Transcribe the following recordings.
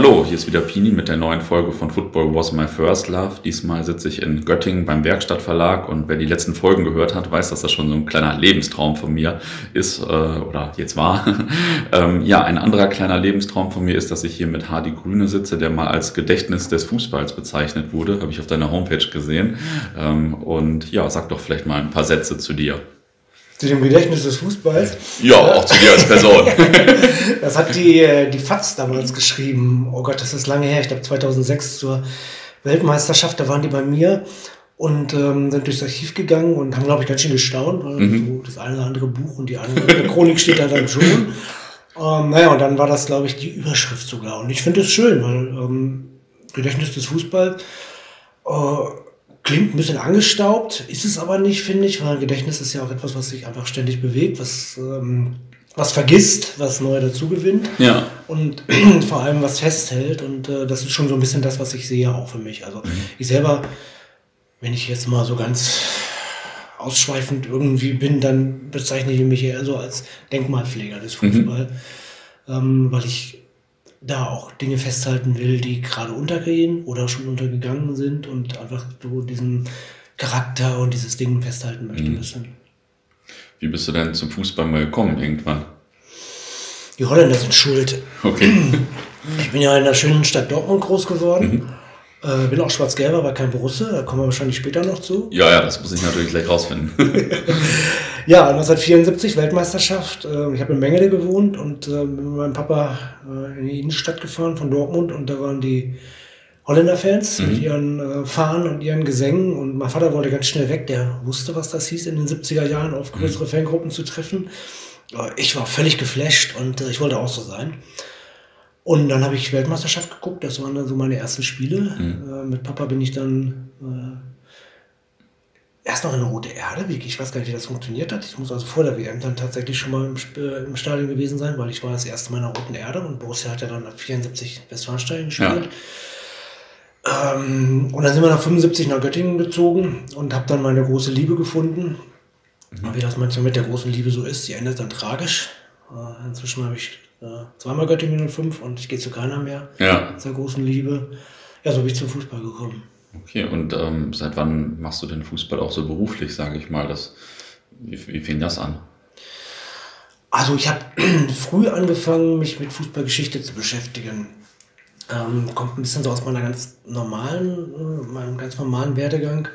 Hallo, hier ist wieder Pini mit der neuen Folge von Football Was My First Love. Diesmal sitze ich in Göttingen beim Werkstattverlag und wer die letzten Folgen gehört hat, weiß, dass das schon so ein kleiner Lebenstraum von mir ist äh, oder jetzt war. ähm, ja, ein anderer kleiner Lebenstraum von mir ist, dass ich hier mit Hardy Grüne sitze, der mal als Gedächtnis des Fußballs bezeichnet wurde, habe ich auf deiner Homepage gesehen. Ähm, und ja, sag doch vielleicht mal ein paar Sätze zu dir. Zu dem Gedächtnis des Fußballs? Ja, auch zu dir als Person. das hat die, äh, die FAZ damals geschrieben. Oh Gott, das ist lange her. Ich glaube 2006 zur Weltmeisterschaft. Da waren die bei mir und ähm, sind durchs Archiv gegangen und haben, glaube ich, ganz schön gestaunt. Weil mhm. so das eine oder andere Buch und die andere Chronik steht da dann schon. Ähm, naja, und dann war das, glaube ich, die Überschrift sogar. Und ich finde es schön, weil ähm, Gedächtnis des Fußballs äh, Klingt ein bisschen angestaubt, ist es aber nicht, finde ich, weil Gedächtnis ist ja auch etwas, was sich einfach ständig bewegt, was, ähm, was vergisst, was neu dazu gewinnt. Ja. Und vor allem was festhält. Und äh, das ist schon so ein bisschen das, was ich sehe auch für mich. Also mhm. ich selber, wenn ich jetzt mal so ganz ausschweifend irgendwie bin, dann bezeichne ich mich eher so als Denkmalpfleger des Fußballs, mhm. ähm, weil ich da auch Dinge festhalten will, die gerade untergehen oder schon untergegangen sind und einfach so diesen Charakter und dieses Ding festhalten möchte mhm. Wie bist du denn zum Fußball mal gekommen irgendwann? Die Holländer sind schuld. Okay. Ich bin ja in der schönen Stadt Dortmund groß geworden. Mhm. Äh, bin auch schwarz-gelb, aber kein Borusse, da kommen wir wahrscheinlich später noch zu. Ja, ja, das muss ich natürlich gleich rausfinden. ja, 1974 Weltmeisterschaft. Äh, ich habe in Mengele gewohnt und äh, bin mit meinem Papa äh, in die Innenstadt gefahren von Dortmund und da waren die Holländer-Fans mhm. mit ihren äh, Fahnen und ihren Gesängen und mein Vater wollte ganz schnell weg, der wusste, was das hieß, in den 70er Jahren auf größere mhm. Fangruppen zu treffen. Ich war völlig geflasht und ich wollte auch so sein. Und dann habe ich Weltmeisterschaft geguckt, das waren dann so meine ersten Spiele. Mhm. Mit Papa bin ich dann erst noch in eine rote Erde. Ich weiß gar nicht, wie das funktioniert hat. Ich muss also vor der WM dann tatsächlich schon mal im, äh, im Stadion gewesen sein, weil ich war das erste Mal in der roten Erde und Borussia hat ja dann ab 74 Westfalenstadion gespielt. Ja. Ähm, und dann sind wir nach 75 nach Göttingen gezogen und habe dann meine große Liebe gefunden. Mhm. Wie das manchmal mit der großen Liebe so ist, sie endet dann tragisch. Äh, inzwischen habe ich äh, zweimal Göttingen 05 und ich gehe zu keiner mehr. Ja. Zur großen Liebe. Ja, so bin ich zum Fußball gekommen. Okay, und ähm, seit wann machst du den Fußball auch so beruflich, sage ich mal? Das, wie, wie fing das an? Also ich habe früh angefangen, mich mit Fußballgeschichte zu beschäftigen. Ähm, kommt ein bisschen so aus meiner ganz normalen, äh, meinem ganz normalen Werdegang.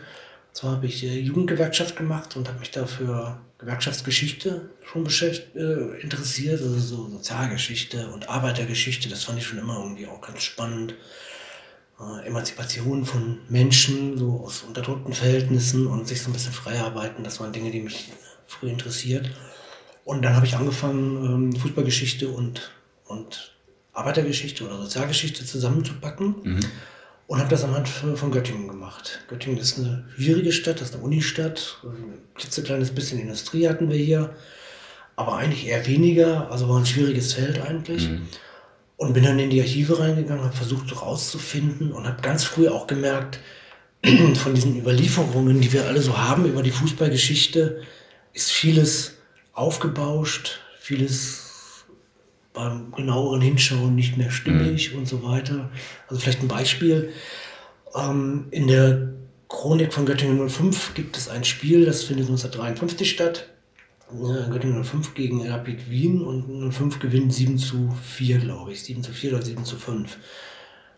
Zwar habe ich äh, Jugendgewerkschaft gemacht und habe mich dafür Gewerkschaftsgeschichte schon beschäftigt, äh, interessiert, also so Sozialgeschichte und Arbeitergeschichte, das fand ich schon immer irgendwie auch ganz spannend. Äh, Emanzipation von Menschen, so aus unterdrückten Verhältnissen und sich so ein bisschen frei arbeiten, das waren Dinge, die mich früh interessiert. Und dann habe ich angefangen, ähm, Fußballgeschichte und, und Arbeitergeschichte oder Sozialgeschichte zusammenzupacken. Mhm und habe das anhand von Göttingen gemacht. Göttingen ist eine schwierige Stadt, das ist eine Unistadt. Ein klitzekleines bisschen Industrie hatten wir hier, aber eigentlich eher weniger. Also war ein schwieriges Feld eigentlich. Mhm. Und bin dann in die Archive reingegangen, habe versucht rauszufinden und habe ganz früh auch gemerkt, von diesen Überlieferungen, die wir alle so haben über die Fußballgeschichte, ist vieles aufgebauscht, vieles beim genaueren Hinschauen nicht mehr stimmig mhm. und so weiter. Also vielleicht ein Beispiel. Ähm, in der Chronik von Göttingen 05 gibt es ein Spiel, das findet 1953 statt. Göttingen 05 gegen Rapid Wien und 05 gewinnt 7 zu 4, glaube ich. 7 zu 4 oder 7 zu 5.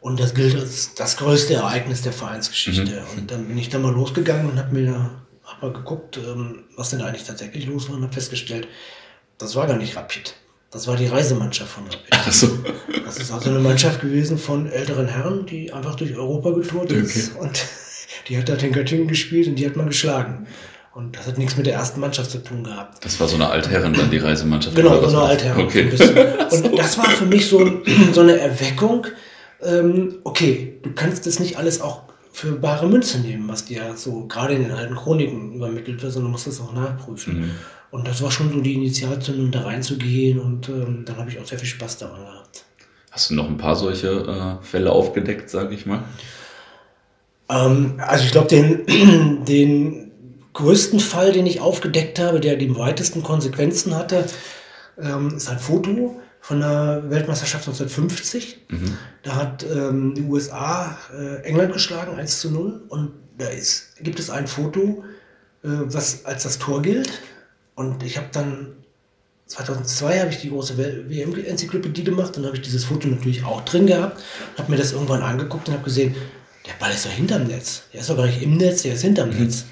Und das gilt als das größte Ereignis der Vereinsgeschichte. Mhm. Und dann bin ich da mal losgegangen und habe mir hab mal geguckt, ähm, was denn eigentlich tatsächlich los war und habe festgestellt, das war gar nicht Rapid. Das war die Reisemannschaft von Rapid. Ach so. Das ist also eine Mannschaft gewesen von älteren Herren, die einfach durch Europa getourt ist. Okay. Und die hat da in Göttingen gespielt und die hat man geschlagen. Und das hat nichts mit der ersten Mannschaft zu tun gehabt. Das war so eine Altherren, dann die Reisemannschaft. Genau, so eine Altherren. Okay. Und das war für mich so, so eine Erweckung. Ähm, okay, du kannst das nicht alles auch für bare Münze nehmen, was dir so gerade in den alten Chroniken übermittelt wird, sondern du musst das auch nachprüfen. Mhm. Und das war schon so die Initialzündung, da reinzugehen und ähm, dann habe ich auch sehr viel Spaß daran gehabt. Hast du noch ein paar solche äh, Fälle aufgedeckt, sage ich mal? Ähm, also ich glaube, den, den größten Fall, den ich aufgedeckt habe, der die weitesten Konsequenzen hatte, ähm, ist ein Foto von der Weltmeisterschaft 1950. Mhm. Da hat ähm, die USA äh, England geschlagen, 1 zu 0. Und da ist, gibt es ein Foto, äh, was als das Tor gilt. Und ich habe dann 2002 habe ich die große WM-Enzyklopädie gemacht und habe ich dieses Foto natürlich auch drin gehabt. Habe mir das irgendwann angeguckt und habe gesehen, der Ball ist doch hinterm Netz. Der ist doch gar nicht im Netz, der ist hinterm mhm. Netz.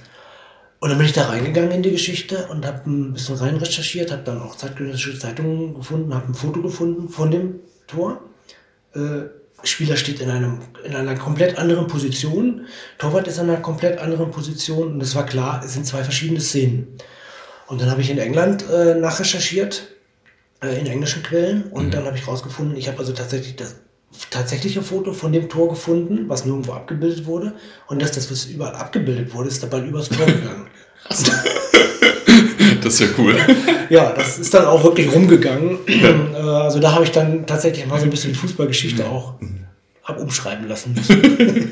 Und dann bin ich da reingegangen in die Geschichte und habe ein bisschen rein recherchiert, habe dann auch zeitgenössische Zeitungen gefunden, habe ein Foto gefunden von dem Tor. Äh, Spieler steht in, einem, in einer komplett anderen Position. Torwart ist in einer komplett anderen Position. Und es war klar, es sind zwei verschiedene Szenen. Und dann habe ich in England äh, nachrecherchiert, äh, in englischen Quellen. Und mhm. dann habe ich rausgefunden, ich habe also tatsächlich das tatsächliche Foto von dem Tor gefunden, was nirgendwo abgebildet wurde. Und dass das, was überall abgebildet wurde, ist Ball übers Tor gegangen. das ist ja cool. Ja, das ist dann auch wirklich rumgegangen. Äh, also da habe ich dann tatsächlich mal so ein bisschen die Fußballgeschichte auch hab umschreiben lassen.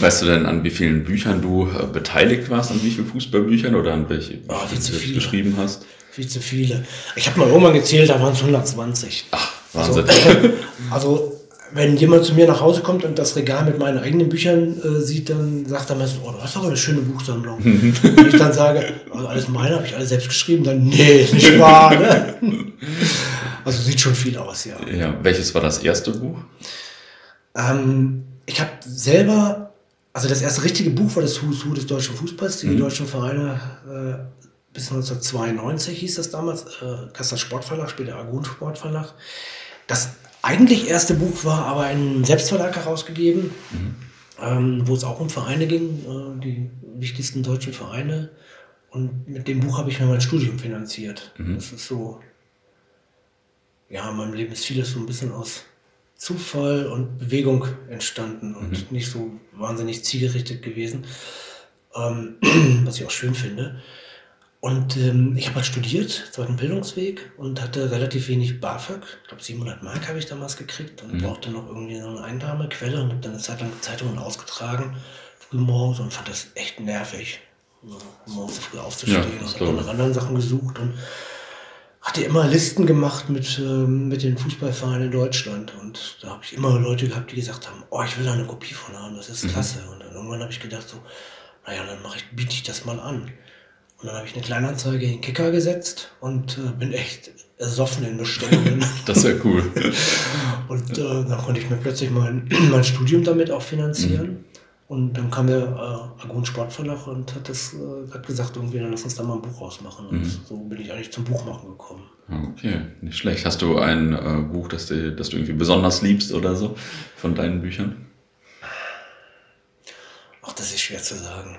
weißt du denn, an wie vielen Büchern du äh, beteiligt warst, an wie vielen Fußballbüchern oder an welche oh, du geschrieben hast? Viel zu viele. Ich habe mal irgendwann gezählt, da waren es 120. Ach, Wahnsinn. Also, also, wenn jemand zu mir nach Hause kommt und das Regal mit meinen eigenen Büchern äh, sieht, dann sagt er meistens, oh, du hast aber eine schöne Buchsammlung. Wenn ich dann sage, also alles meine, habe ich alle selbst geschrieben, dann, nee, ist nicht wahr. Ne? Also sieht schon viel aus, ja. Ja, welches war das erste Buch? Ähm, ich habe selber, also das erste richtige Buch war das Who's Who des deutschen Fußballs, die mhm. deutschen Vereine äh, bis 1992 hieß das damals, äh, Kassel Sportverlag, später Argun Sportverlag. Das eigentlich erste Buch war aber ein Selbstverlag herausgegeben, mhm. ähm, wo es auch um Vereine ging, äh, die wichtigsten deutschen Vereine. Und mit dem Buch habe ich mir mein Studium finanziert. Mhm. Das ist so, ja, in meinem Leben ist vieles so ein bisschen aus Zufall und Bewegung entstanden und mhm. nicht so wahnsinnig zielgerichtet gewesen, ähm, was ich auch schön finde. Und ähm, ich habe halt studiert, zweiten Bildungsweg und hatte relativ wenig BAföG. Ich glaube 700 Mark habe ich damals gekriegt und mhm. brauchte noch irgendwie so eine Einnahmequelle und habe dann eine Zeit lang Zeitungen ausgetragen, früh morgens und fand das echt nervig, morgens früh aufzustehen. Ja, und habe dann nach anderen Sachen gesucht und hatte immer Listen gemacht mit, ähm, mit den Fußballvereinen in Deutschland. Und da habe ich immer Leute gehabt, die gesagt haben, oh, ich will da eine Kopie von haben, das ist mhm. klasse. Und dann irgendwann habe ich gedacht so, naja, dann mache ich, biete ich das mal an. Und dann habe ich eine Kleinanzeige in Kicker gesetzt und äh, bin echt ersoffen in Bestellungen. das ist ja cool. und äh, dann konnte ich mir plötzlich mein, mein Studium damit auch finanzieren. Mhm. Und dann kam der äh, Agun Sportverlag und hat das äh, hat gesagt, irgendwie, dann lass uns da mal ein Buch rausmachen. Und mhm. so bin ich eigentlich zum Buchmachen gekommen. Okay, nicht schlecht. Hast du ein äh, Buch, das du, das du irgendwie besonders liebst oder so von deinen Büchern? Ach, das ist schwer zu sagen.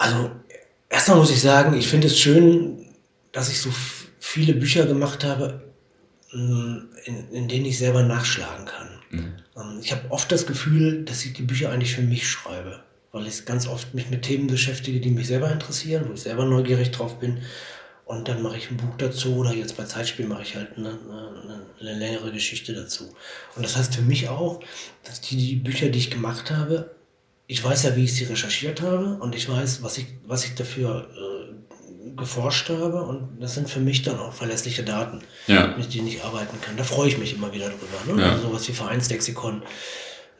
Also, erstmal muss ich sagen, ich finde es schön, dass ich so viele Bücher gemacht habe, mm, in, in denen ich selber nachschlagen kann. Mhm. Ähm, ich habe oft das Gefühl, dass ich die Bücher eigentlich für mich schreibe, weil ich ganz oft mich mit Themen beschäftige, die mich selber interessieren, wo ich selber neugierig drauf bin. Und dann mache ich ein Buch dazu oder jetzt bei Zeitspiel mache ich halt eine, eine, eine längere Geschichte dazu. Und das heißt für mich auch, dass die, die Bücher, die ich gemacht habe, ich weiß ja, wie ich sie recherchiert habe und ich weiß, was ich, was ich dafür äh, geforscht habe und das sind für mich dann auch verlässliche Daten, ja. mit denen ich arbeiten kann. Da freue ich mich immer wieder drüber. Ne? Ja. Also sowas wie Vereinslexikon,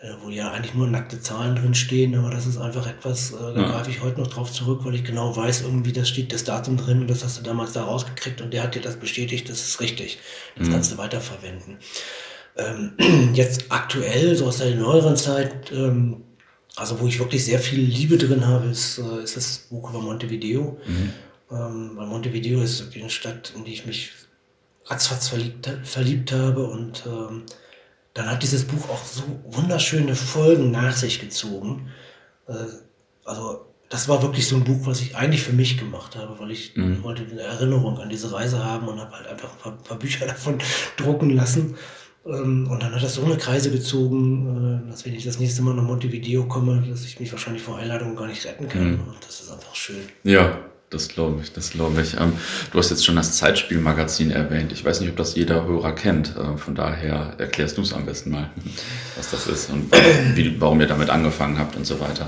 äh, wo ja eigentlich nur nackte Zahlen drin stehen, aber das ist einfach etwas, äh, da ja. greife ich heute noch drauf zurück, weil ich genau weiß, irgendwie, da steht das Datum drin und das hast du damals da rausgekriegt und der hat dir das bestätigt, das ist richtig. Das mhm. kannst du weiterverwenden. Ähm, jetzt aktuell, so aus der neueren Zeit, ähm, also wo ich wirklich sehr viel Liebe drin habe, ist, äh, ist das Buch über Montevideo. Mhm. Ähm, weil Montevideo ist eine Stadt, in die ich mich ratzfatz verliebt, verliebt habe und ähm, dann hat dieses Buch auch so wunderschöne Folgen nach sich gezogen. Äh, also das war wirklich so ein Buch, was ich eigentlich für mich gemacht habe, weil ich mhm. wollte eine Erinnerung an diese Reise haben und habe halt einfach ein paar, paar Bücher davon drucken lassen. Ähm, und dann hat das so eine Kreise gezogen, äh, dass wenn ich das nächste Mal nach Montevideo komme, dass ich mich wahrscheinlich vor Einladungen gar nicht retten kann. Mhm. Und das ist einfach schön. Ja, das glaube ich, das glaube ich. Ähm, du hast jetzt schon das Zeitspielmagazin erwähnt. Ich weiß nicht, ob das jeder Hörer kennt. Äh, von daher erklärst du es am besten mal, was das ist und warum ihr damit angefangen habt und so weiter.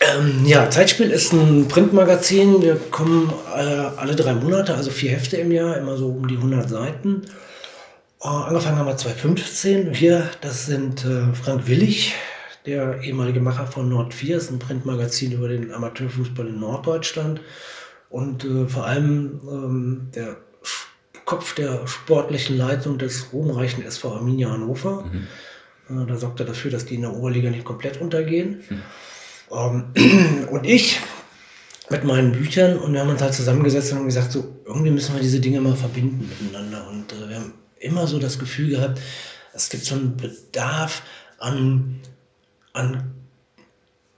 Ähm, ja, Zeitspiel ist ein Printmagazin. Wir kommen äh, alle drei Monate, also vier Hefte im Jahr, immer so um die 100 Seiten. Äh, angefangen haben wir 2015. Wir, das sind äh, Frank Willig, der ehemalige Macher von Nord 4, ist ein Printmagazin über den Amateurfußball in Norddeutschland. Und äh, vor allem ähm, der Kopf der sportlichen Leitung des ruhmreichen SV Arminia Hannover. Mhm. Äh, da sorgt er dafür, dass die in der Oberliga nicht komplett untergehen. Mhm. Ähm, und ich mit meinen Büchern und wir haben uns halt zusammengesetzt und gesagt, so irgendwie müssen wir diese Dinge mal verbinden miteinander. Und wir haben immer so das Gefühl gehabt, es gibt so einen Bedarf an, an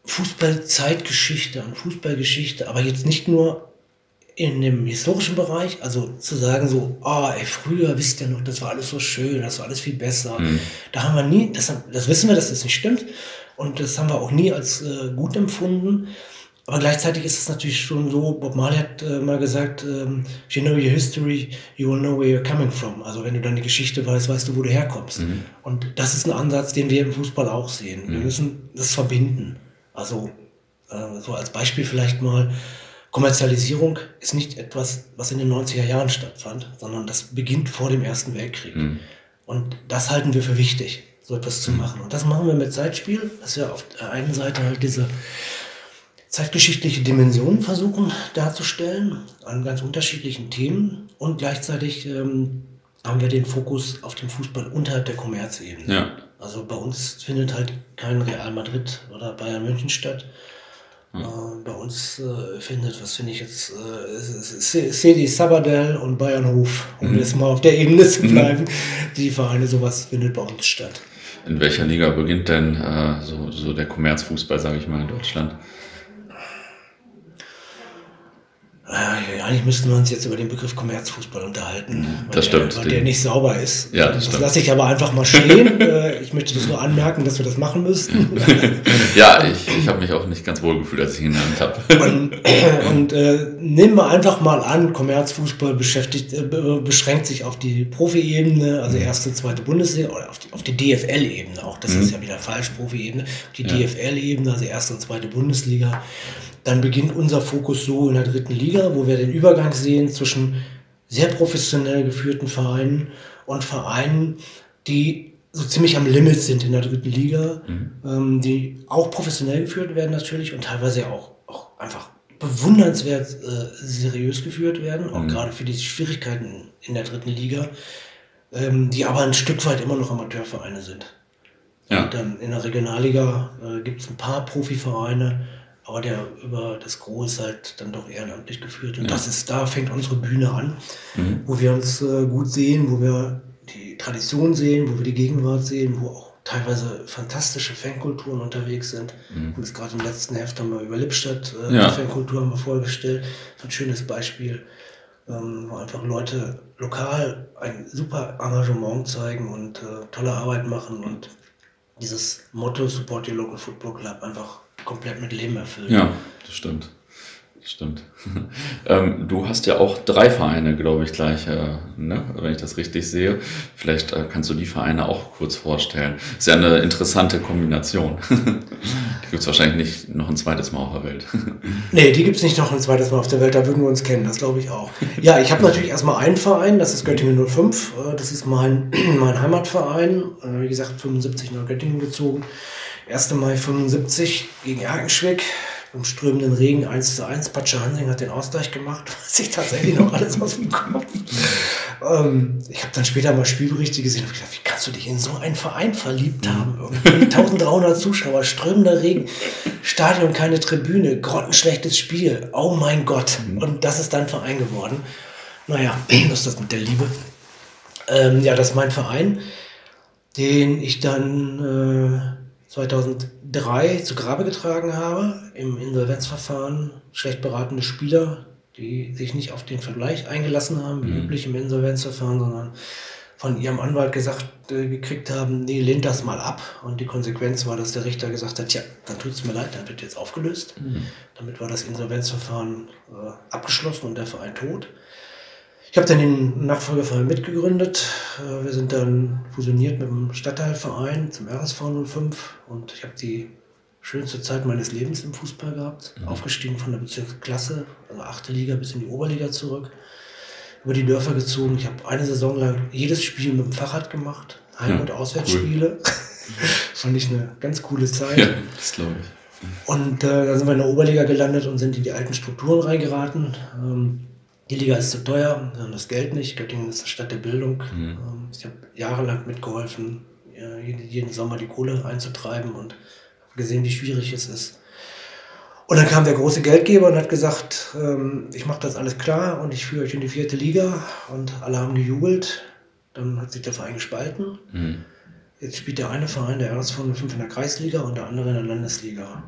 Fußballzeitgeschichte, an Fußballgeschichte, aber jetzt nicht nur in dem historischen Bereich, also zu sagen so, ah, oh, ey, früher wisst ihr noch, das war alles so schön, das war alles viel besser. Mhm. Da haben wir nie, das, das wissen wir, dass das nicht stimmt. Und das haben wir auch nie als äh, gut empfunden. Aber gleichzeitig ist es natürlich schon so, Bob Marley hat äh, mal gesagt, ähm, if you know your history, you will know where you're coming from. Also wenn du deine Geschichte weißt, weißt du, wo du herkommst. Mhm. Und das ist ein Ansatz, den wir im Fußball auch sehen. Mhm. Wir müssen das verbinden. Also äh, so als Beispiel vielleicht mal, Kommerzialisierung ist nicht etwas, was in den 90er Jahren stattfand, sondern das beginnt vor dem Ersten Weltkrieg. Mhm. Und das halten wir für wichtig so etwas zu machen. Und das machen wir mit Zeitspiel, dass wir auf der einen Seite halt diese zeitgeschichtliche Dimension versuchen darzustellen an ganz unterschiedlichen Themen und gleichzeitig ähm, haben wir den Fokus auf den Fußball unterhalb der Kommerzebene. Ja. Also bei uns findet halt kein Real Madrid oder Bayern München statt. Hm. Äh, bei uns äh, findet, was finde ich jetzt, äh, Cedi Sabadell und Bayernhof, um mhm. jetzt mal auf der Ebene zu bleiben. Mhm. Die Vereine, sowas findet bei uns statt. In welcher Liga beginnt denn äh, so, so der Kommerzfußball, sage ich mal, in Deutschland? Äh, eigentlich müssten wir uns jetzt über den Begriff Kommerzfußball unterhalten. Weil das stimmt. Der, weil der nicht sauber ist. Ja, das, das lasse ich aber einfach mal stehen. Äh, ich möchte das nur anmerken, dass wir das machen müssten. ja, ich, ich habe mich auch nicht ganz wohl gefühlt, als ich ihn genannt habe. und, und äh, nehmen wir einfach mal an, Kommerzfußball beschäftigt, äh, beschränkt sich auf die Profi-Ebene, also erste, zweite Bundesliga, oder auf die, auf die DFL-Ebene auch. Das mhm. ist ja wieder falsch, Profi-Ebene. Die ja. DFL-Ebene, also erste und zweite Bundesliga dann beginnt unser Fokus so in der dritten Liga, wo wir den Übergang sehen zwischen sehr professionell geführten Vereinen und Vereinen, die so ziemlich am Limit sind in der dritten Liga, mhm. ähm, die auch professionell geführt werden natürlich und teilweise auch, auch einfach bewundernswert äh, seriös geführt werden, auch mhm. gerade für die Schwierigkeiten in der dritten Liga, ähm, die aber ein Stück weit immer noch Amateurvereine sind. Ja. Und dann in der Regionalliga äh, gibt es ein paar Profivereine, aber der über das ist halt dann doch ehrenamtlich geführt. Und ja. das ist, da fängt unsere Bühne an, mhm. wo wir uns äh, gut sehen, wo wir die Tradition sehen, wo wir die Gegenwart sehen, wo auch teilweise fantastische Fankulturen unterwegs sind. Mhm. Und gerade im letzten Heft haben wir über Lippstadt äh, ja. Fankultur haben wir vorgestellt. Ein schönes Beispiel, ähm, wo einfach Leute lokal ein super Engagement zeigen und äh, tolle Arbeit machen und dieses Motto Support Your Local Football Club einfach komplett mit Leben erfüllt. Ja, das stimmt. Das stimmt. ähm, du hast ja auch drei Vereine, glaube ich, gleich, äh, ne? wenn ich das richtig sehe. Vielleicht äh, kannst du die Vereine auch kurz vorstellen. Ist ja eine interessante Kombination. die gibt es wahrscheinlich nicht noch ein zweites Mal auf der Welt. nee, die gibt es nicht noch ein zweites Mal auf der Welt, da würden wir uns kennen, das glaube ich auch. Ja, ich habe natürlich erstmal einen Verein, das ist Göttingen 05. Äh, das ist mein, mein Heimatverein. Äh, wie gesagt, 75 nach Göttingen gezogen. 1. Mai 75 gegen Erkenschwick. Im strömenden Regen 1 zu 1. Patsche Hansing hat den Ausgleich gemacht. Weiß ich tatsächlich noch alles aus dem Kopf. Ähm, ich habe dann später mal Spielberichte gesehen und gedacht, wie kannst du dich in so einen Verein verliebt haben? Irgendwie 1300 Zuschauer, strömender Regen, Stadion, keine Tribüne, grottenschlechtes Spiel. Oh mein Gott. Mhm. Und das ist dein Verein geworden. Naja, was ist das mit der Liebe? Ähm, ja, das ist mein Verein, den ich dann... Äh, 2003 zu Grabe getragen habe im Insolvenzverfahren. Schlecht beratende Spieler, die sich nicht auf den Vergleich eingelassen haben, wie mhm. üblich im Insolvenzverfahren, sondern von ihrem Anwalt gesagt äh, gekriegt haben, nee, lehnt das mal ab. Und die Konsequenz war, dass der Richter gesagt hat, ja, dann tut es mir leid, dann wird jetzt aufgelöst. Mhm. Damit war das Insolvenzverfahren äh, abgeschlossen und der Verein tot. Ich habe dann den Nachfolgeverein mitgegründet. Äh, wir sind dann fusioniert mit dem Stadtteilverein zum RSV 05 und ich habe die schönste Zeit meines Lebens im Fußball gehabt. Mhm. Aufgestiegen von der Bezirksklasse, also achte Liga bis in die Oberliga zurück. Über die Dörfer gezogen. Ich habe eine Saison lang jedes Spiel mit dem Fahrrad gemacht. Heim- und Auswärtsspiele. Cool. Fand ich eine ganz coole Zeit. Ja, das glaube ich. Und äh, dann sind wir in der Oberliga gelandet und sind in die alten Strukturen reingeraten. Ähm, die Liga ist zu teuer, wir haben das Geld nicht. Göttingen ist eine Stadt der Bildung. Mhm. Ähm, ich habe jahrelang mitgeholfen, jeden, Sommer die Kohle einzutreiben und gesehen, wie schwierig es ist. Und dann kam der große Geldgeber und hat gesagt, ähm, ich mache das alles klar und ich führe euch in die vierte Liga und alle haben gejubelt. Dann hat sich der Verein gespalten. Mhm. Jetzt spielt der eine Verein, der RSV 05 in der Kreisliga und der andere in der Landesliga.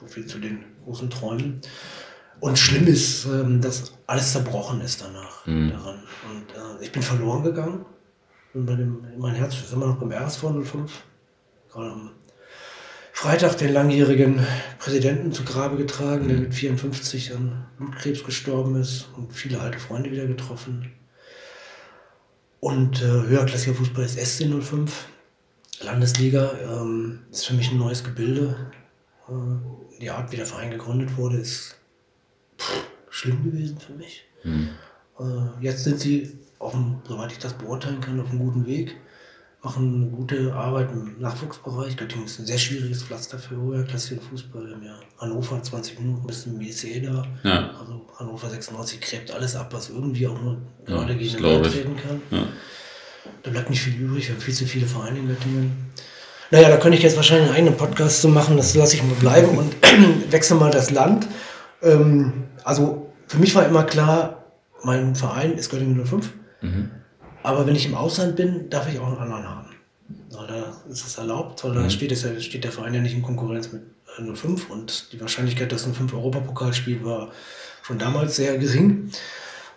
So viel zu den großen Träumen. Und schlimm ist, ähm, dass alles zerbrochen ist danach mhm. daran. Und äh, ich bin verloren gegangen. Und bei dem, mein Herz ist immer noch beim RSV 05. Gerade am Freitag den langjährigen Präsidenten zu Grabe getragen, der mhm. mit 54 an Blutkrebs gestorben ist und viele alte Freunde wieder getroffen. Und äh, höherklassiger Fußball ist SC 05. Landesliga ähm, ist für mich ein neues Gebilde. Äh, die Art, wie der Verein gegründet wurde, ist pff, schlimm gewesen für mich. Mhm. Äh, jetzt sind sie, auf dem, soweit ich das beurteilen kann, auf einem guten Weg. Machen eine gute Arbeit im Nachwuchsbereich. Göttingen ist ein sehr schwieriges Pflaster für höherklassigen Fußball. Ja Hannover 20 Minuten bis zum BC da. Ja. Also Hannover 96 gräbt alles ab, was irgendwie auch nur gerade ja, gegen den Ball treten kann. Ja. Da bleibt nicht viel übrig, wir haben viel zu viele Vereine in Göttingen. Naja, da könnte ich jetzt wahrscheinlich einen eigenen Podcast zu machen, das lasse ich mal bleiben und wechsle mal das Land. Ähm, also für mich war immer klar, mein Verein ist Göttingen 05. Mhm. Aber wenn ich im Ausland bin, darf ich auch einen anderen haben. Weil da ist es erlaubt, weil mhm. da steht, ja, steht der Verein ja nicht in Konkurrenz mit 05 und die Wahrscheinlichkeit, dass ein 5 Europapokal spielt, war schon damals sehr gering.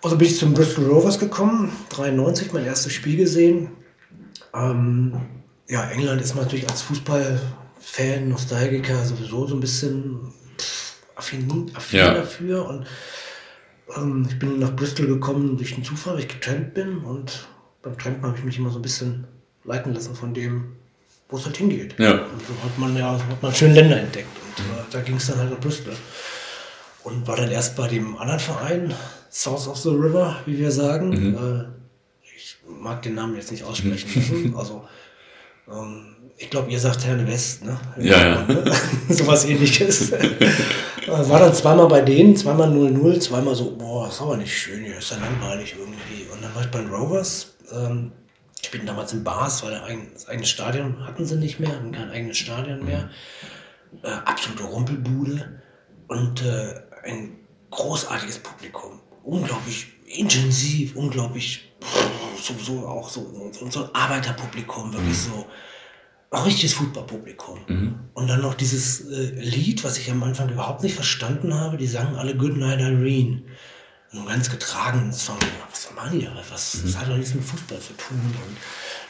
Also bin ich zum Bristol Rovers gekommen, 93, mein erstes Spiel gesehen. Ähm, ja, England ist man natürlich als Fußballfan, Nostalgiker sowieso so ein bisschen affin, affin ja. dafür. Und ähm, ich bin nach Bristol gekommen durch den Zufall, weil ich getrennt bin. Und beim Trampen habe ich mich immer so ein bisschen leiten lassen von dem, wo es halt hingeht. Ja. Und so hat man ja hat man schön Länder entdeckt. Und äh, da ging es dann halt nach Bristol. Und war dann erst bei dem anderen Verein, South of the River, wie wir sagen. Mhm. Äh, ich mag den Namen jetzt nicht aussprechen. also, ähm, ich glaube, ihr sagt Herne West, ne? Ja, ja. Sowas ähnliches. war dann zweimal bei denen, zweimal 0-0, zweimal so, boah, ist aber nicht schön, hier ist ja langweilig irgendwie. Und dann war ich bei den Rovers. Ähm, ich bin damals in Bars, weil das eigene Stadion hatten sie nicht mehr, hatten kein eigenes Stadion mehr. Mhm. Äh, absolute Rumpelbude und äh, ein großartiges Publikum unglaublich intensiv, unglaublich so, so auch so, so, so ein Arbeiterpublikum, wirklich mhm. so richtiges Fußballpublikum. Mhm. Und dann noch dieses äh, Lied, was ich am Anfang überhaupt nicht verstanden habe, die sangen alle Good Night Irene. Ein ganz getragenes Song. Was machen die da? Was, mhm. Das hat doch nichts mit Fußball zu tun. Und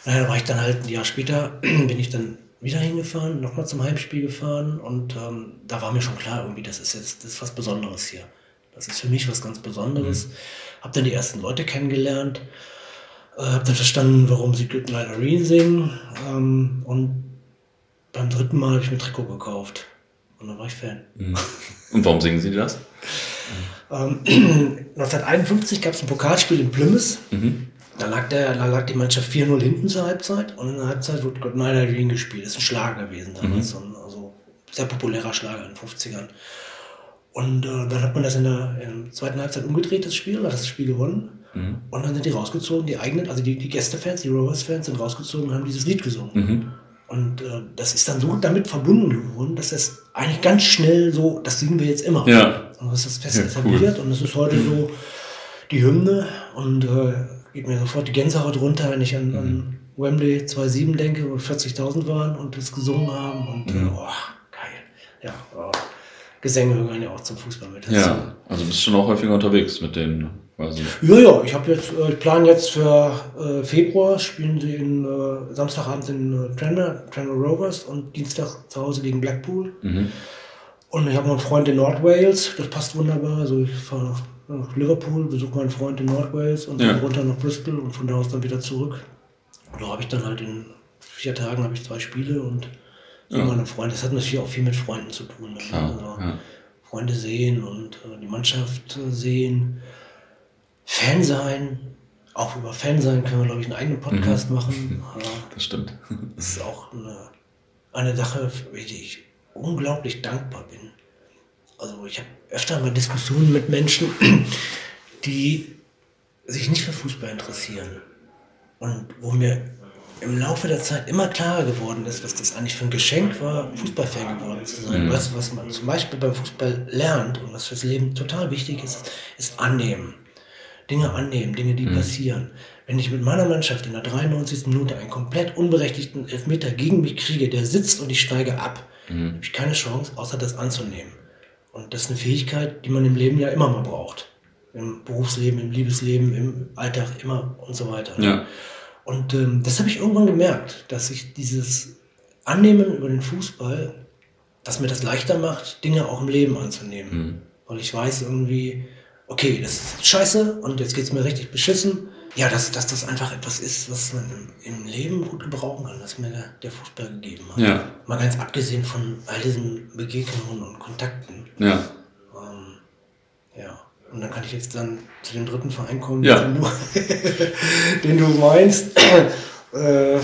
naja, da war ich dann halt ein Jahr später, bin ich dann wieder hingefahren, nochmal zum Heimspiel gefahren und ähm, da war mir schon klar, irgendwie, das ist jetzt das ist was Besonderes hier. Das ist für mich was ganz Besonderes. Mhm. Hab dann die ersten Leute kennengelernt, äh, hab dann verstanden, warum sie Good Night Irene singen. Ähm, und beim dritten Mal habe ich mir Trikot gekauft. Und dann war ich Fan. Mhm. Und warum singen sie das? ähm, 1951 gab es ein Pokalspiel in Plymouth. Mhm. Da lag, der, da lag die Mannschaft 4-0 hinten zur Halbzeit und in der Halbzeit wurde Good Night Irene gespielt. Das ist ein Schlager gewesen damals. Mhm. Also sehr populärer Schlager in den 50ern. Und äh, dann hat man das in der, in der zweiten Halbzeit umgedreht, das Spiel, hat das Spiel gewonnen. Mhm. Und dann sind die rausgezogen, die eigenen, also die, die Gästefans, die Rovers-Fans sind rausgezogen und haben dieses Lied gesungen. Mhm. Und äh, das ist dann so damit verbunden geworden, dass das eigentlich ganz schnell so, das singen wir jetzt immer. Ja. Und das ist fest ja, etabliert cool. und das ist heute mhm. so die Hymne und äh, geht mir sofort die Gänsehaut runter, wenn ich an, an mhm. Wembley 2.7 denke, wo 40.000 waren und das gesungen haben und mhm. oh, geil. Ja, oh. Gesänge gehören ja auch zum Fußball mit. Ja, also bist du schon auch häufiger unterwegs mit denen quasi. Ja, ja, ich habe jetzt, äh, ich plane jetzt für äh, Februar, spielen sie in äh, Samstagabend in äh, Tranmere, Tranmere Rovers und Dienstag zu Hause gegen Blackpool. Mhm. Und ich habe noch einen Freund in Nordwales, das passt wunderbar. Also ich fahre nach, nach, Liverpool, besuche meinen Freund in Nordwales und ja. dann runter nach Bristol und von da aus dann wieder zurück. da habe ich dann halt in vier Tagen habe ich zwei Spiele und ja. meine Freunde, das hat natürlich auch viel mit Freunden zu tun. Klar, also ja. Freunde sehen und äh, die Mannschaft äh, sehen, Fan sein. Auch über Fan sein können wir, glaube ich, einen eigenen Podcast mhm. machen. das stimmt. Das ist auch eine, eine Sache, für die ich unglaublich dankbar bin. Also ich habe öfter mal Diskussionen mit Menschen, die sich nicht für Fußball interessieren. Und wo mir im Laufe der Zeit immer klarer geworden ist, was das eigentlich für ein Geschenk war, Fußballfan geworden zu sein. Mhm. Was, was man zum Beispiel beim Fußball lernt und was fürs Leben total wichtig ist, ist annehmen. Dinge annehmen, Dinge, die mhm. passieren. Wenn ich mit meiner Mannschaft in der 93. Minute einen komplett unberechtigten Elfmeter gegen mich kriege, der sitzt und ich steige ab, mhm. habe ich keine Chance, außer das anzunehmen. Und das ist eine Fähigkeit, die man im Leben ja immer mal braucht. Im Berufsleben, im Liebesleben, im Alltag immer und so weiter. Ja. Und ähm, das habe ich irgendwann gemerkt, dass ich dieses Annehmen über den Fußball, dass mir das leichter macht, Dinge auch im Leben anzunehmen. Mhm. Weil ich weiß irgendwie, okay, das ist scheiße und jetzt geht es mir richtig beschissen. Ja, dass, dass das einfach etwas ist, was man im, im Leben gut gebrauchen kann, was mir der, der Fußball gegeben hat. Ja. Mal ganz abgesehen von all diesen Begegnungen und Kontakten. Ja. Ähm, ja. Und dann kann ich jetzt dann zu dem dritten Verein kommen, ja. den, du, den, du, meinst. Äh,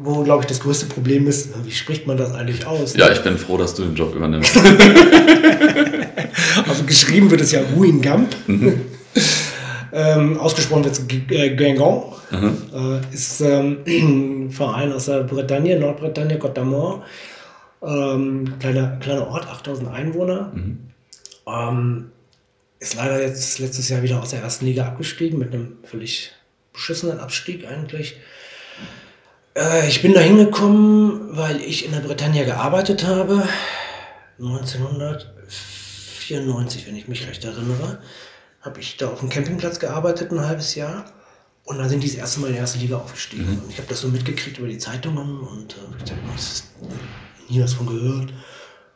wo, glaube ich, das größte Problem ist, wie spricht man das eigentlich aus? Ja, ich bin froh, dass du den Job übernimmst. also geschrieben wird es ja Guingamp. Mhm. ähm, ausgesprochen wird es Guingamp. Mhm. Äh, ist ähm, ein Verein aus der Bretagne, Nordbretagne, Côte d'Amour. Ähm, kleiner, kleiner Ort, 8000 Einwohner. Mhm. Ähm, ist leider jetzt letztes Jahr wieder aus der ersten Liga abgestiegen mit einem völlig beschissenen Abstieg eigentlich. Äh, ich bin da hingekommen, weil ich in der Bretagne gearbeitet habe. 1994, wenn ich mich recht erinnere, habe ich da auf dem Campingplatz gearbeitet ein halbes Jahr. Und da sind die das erste Mal in die erste Liga aufgestiegen. Mhm. Und ich habe das so mitgekriegt über die Zeitungen und äh, ich dachte, das nie was von gehört.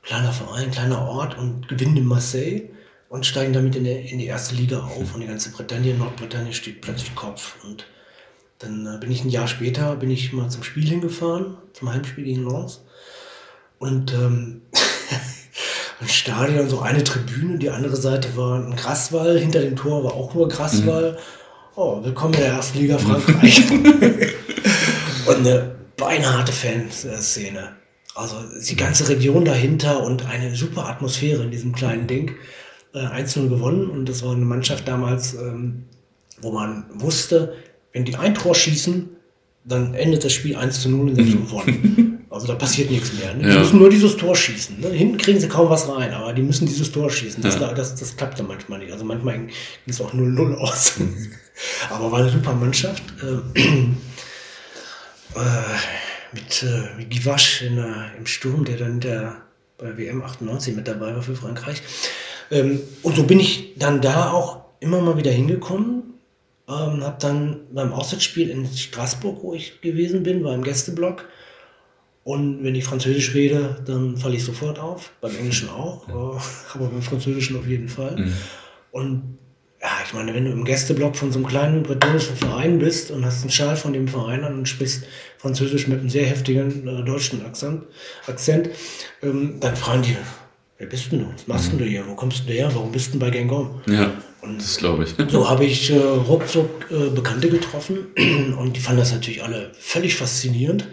Kleiner Verein, kleiner Ort und gewinnen in Marseille und steigen damit in, der, in die erste Liga auf und die ganze Bretagne, Nordbritannien steht plötzlich Kopf. Und dann äh, bin ich ein Jahr später, bin ich mal zum Spiel hingefahren, zum Heimspiel gegen Lens. Und ähm, ein Stadion, so eine Tribüne, die andere Seite war ein Graswall, hinter dem Tor war auch nur Graswall. Mhm. Oh, willkommen in der ersten Liga Frankreich. und eine beinharte Fanszene. Also die ganze Region dahinter und eine super Atmosphäre in diesem kleinen Ding äh, 1-0 gewonnen und das war eine Mannschaft damals, ähm, wo man wusste, wenn die ein Tor schießen, dann endet das Spiel 1 zu 0 und sind mhm. gewonnen. Also da passiert nichts mehr. Ne? Die ja. müssen nur dieses Tor schießen. Ne? Hinten kriegen sie kaum was rein, aber die müssen dieses Tor schießen. Das, ja. das, das klappt dann manchmal nicht. Also manchmal ging es auch 0-0 aus. Mhm. aber war eine super Mannschaft. Äh, äh, mit, äh, mit Givasch in, im Sturm, der dann der bei WM 98 mit dabei war für Frankreich. Ähm, und so bin ich dann da auch immer mal wieder hingekommen. Ähm, habe dann beim Auswärtsspiel in Straßburg, wo ich gewesen bin, war im Gästeblock. Und wenn ich Französisch rede, dann falle ich sofort auf. Beim Englischen auch, äh, aber beim Französischen auf jeden Fall. Mhm. Und ja, ich meine, wenn du im Gästeblock von so einem kleinen bretonischen Verein bist und hast einen Schal von dem Verein an und sprichst Französisch mit einem sehr heftigen äh, deutschen Akzent, Akzent ähm, dann fragen die, wer bist denn du? Was machst mhm. du hier? Wo kommst du her? Warum bist du bei Gangom? Ja, und das glaube ich. So habe ich äh, ruckzuck äh, Bekannte getroffen und die fanden das natürlich alle völlig faszinierend.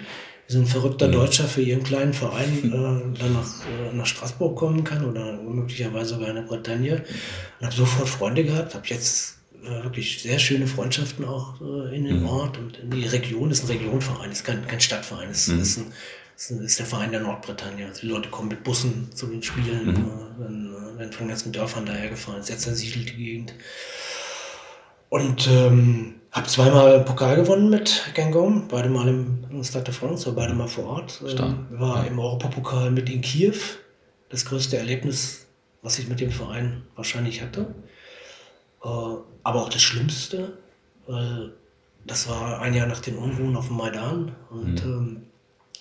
Wie so ein verrückter mhm. Deutscher für ihren kleinen Verein äh, dann nach, äh, nach Straßburg kommen kann oder möglicherweise sogar in der Bretagne. Und habe sofort Freunde gehabt, habe jetzt äh, wirklich sehr schöne Freundschaften auch äh, in den mhm. Ort und in die Region. Das ist ein Regionverein, das ist kein, kein Stadtverein, das mhm. ist ein das ist der Verein der Nordbretagne. Also die Leute kommen mit Bussen zu den Spielen, mhm. äh, werden, äh, werden von ganzen Dörfern dahergefahren, sehr zersiedelte Gegend. Und ähm, habe zweimal Pokal gewonnen mit Gangom, beide mal im Stade de France, war beide mal vor Ort. Ähm, war im Europapokal mit in Kiew. Das größte Erlebnis, was ich mit dem Verein wahrscheinlich hatte. Äh, aber auch das Schlimmste, weil das war ein Jahr nach den Unruhen auf dem Maidan und mhm. ähm,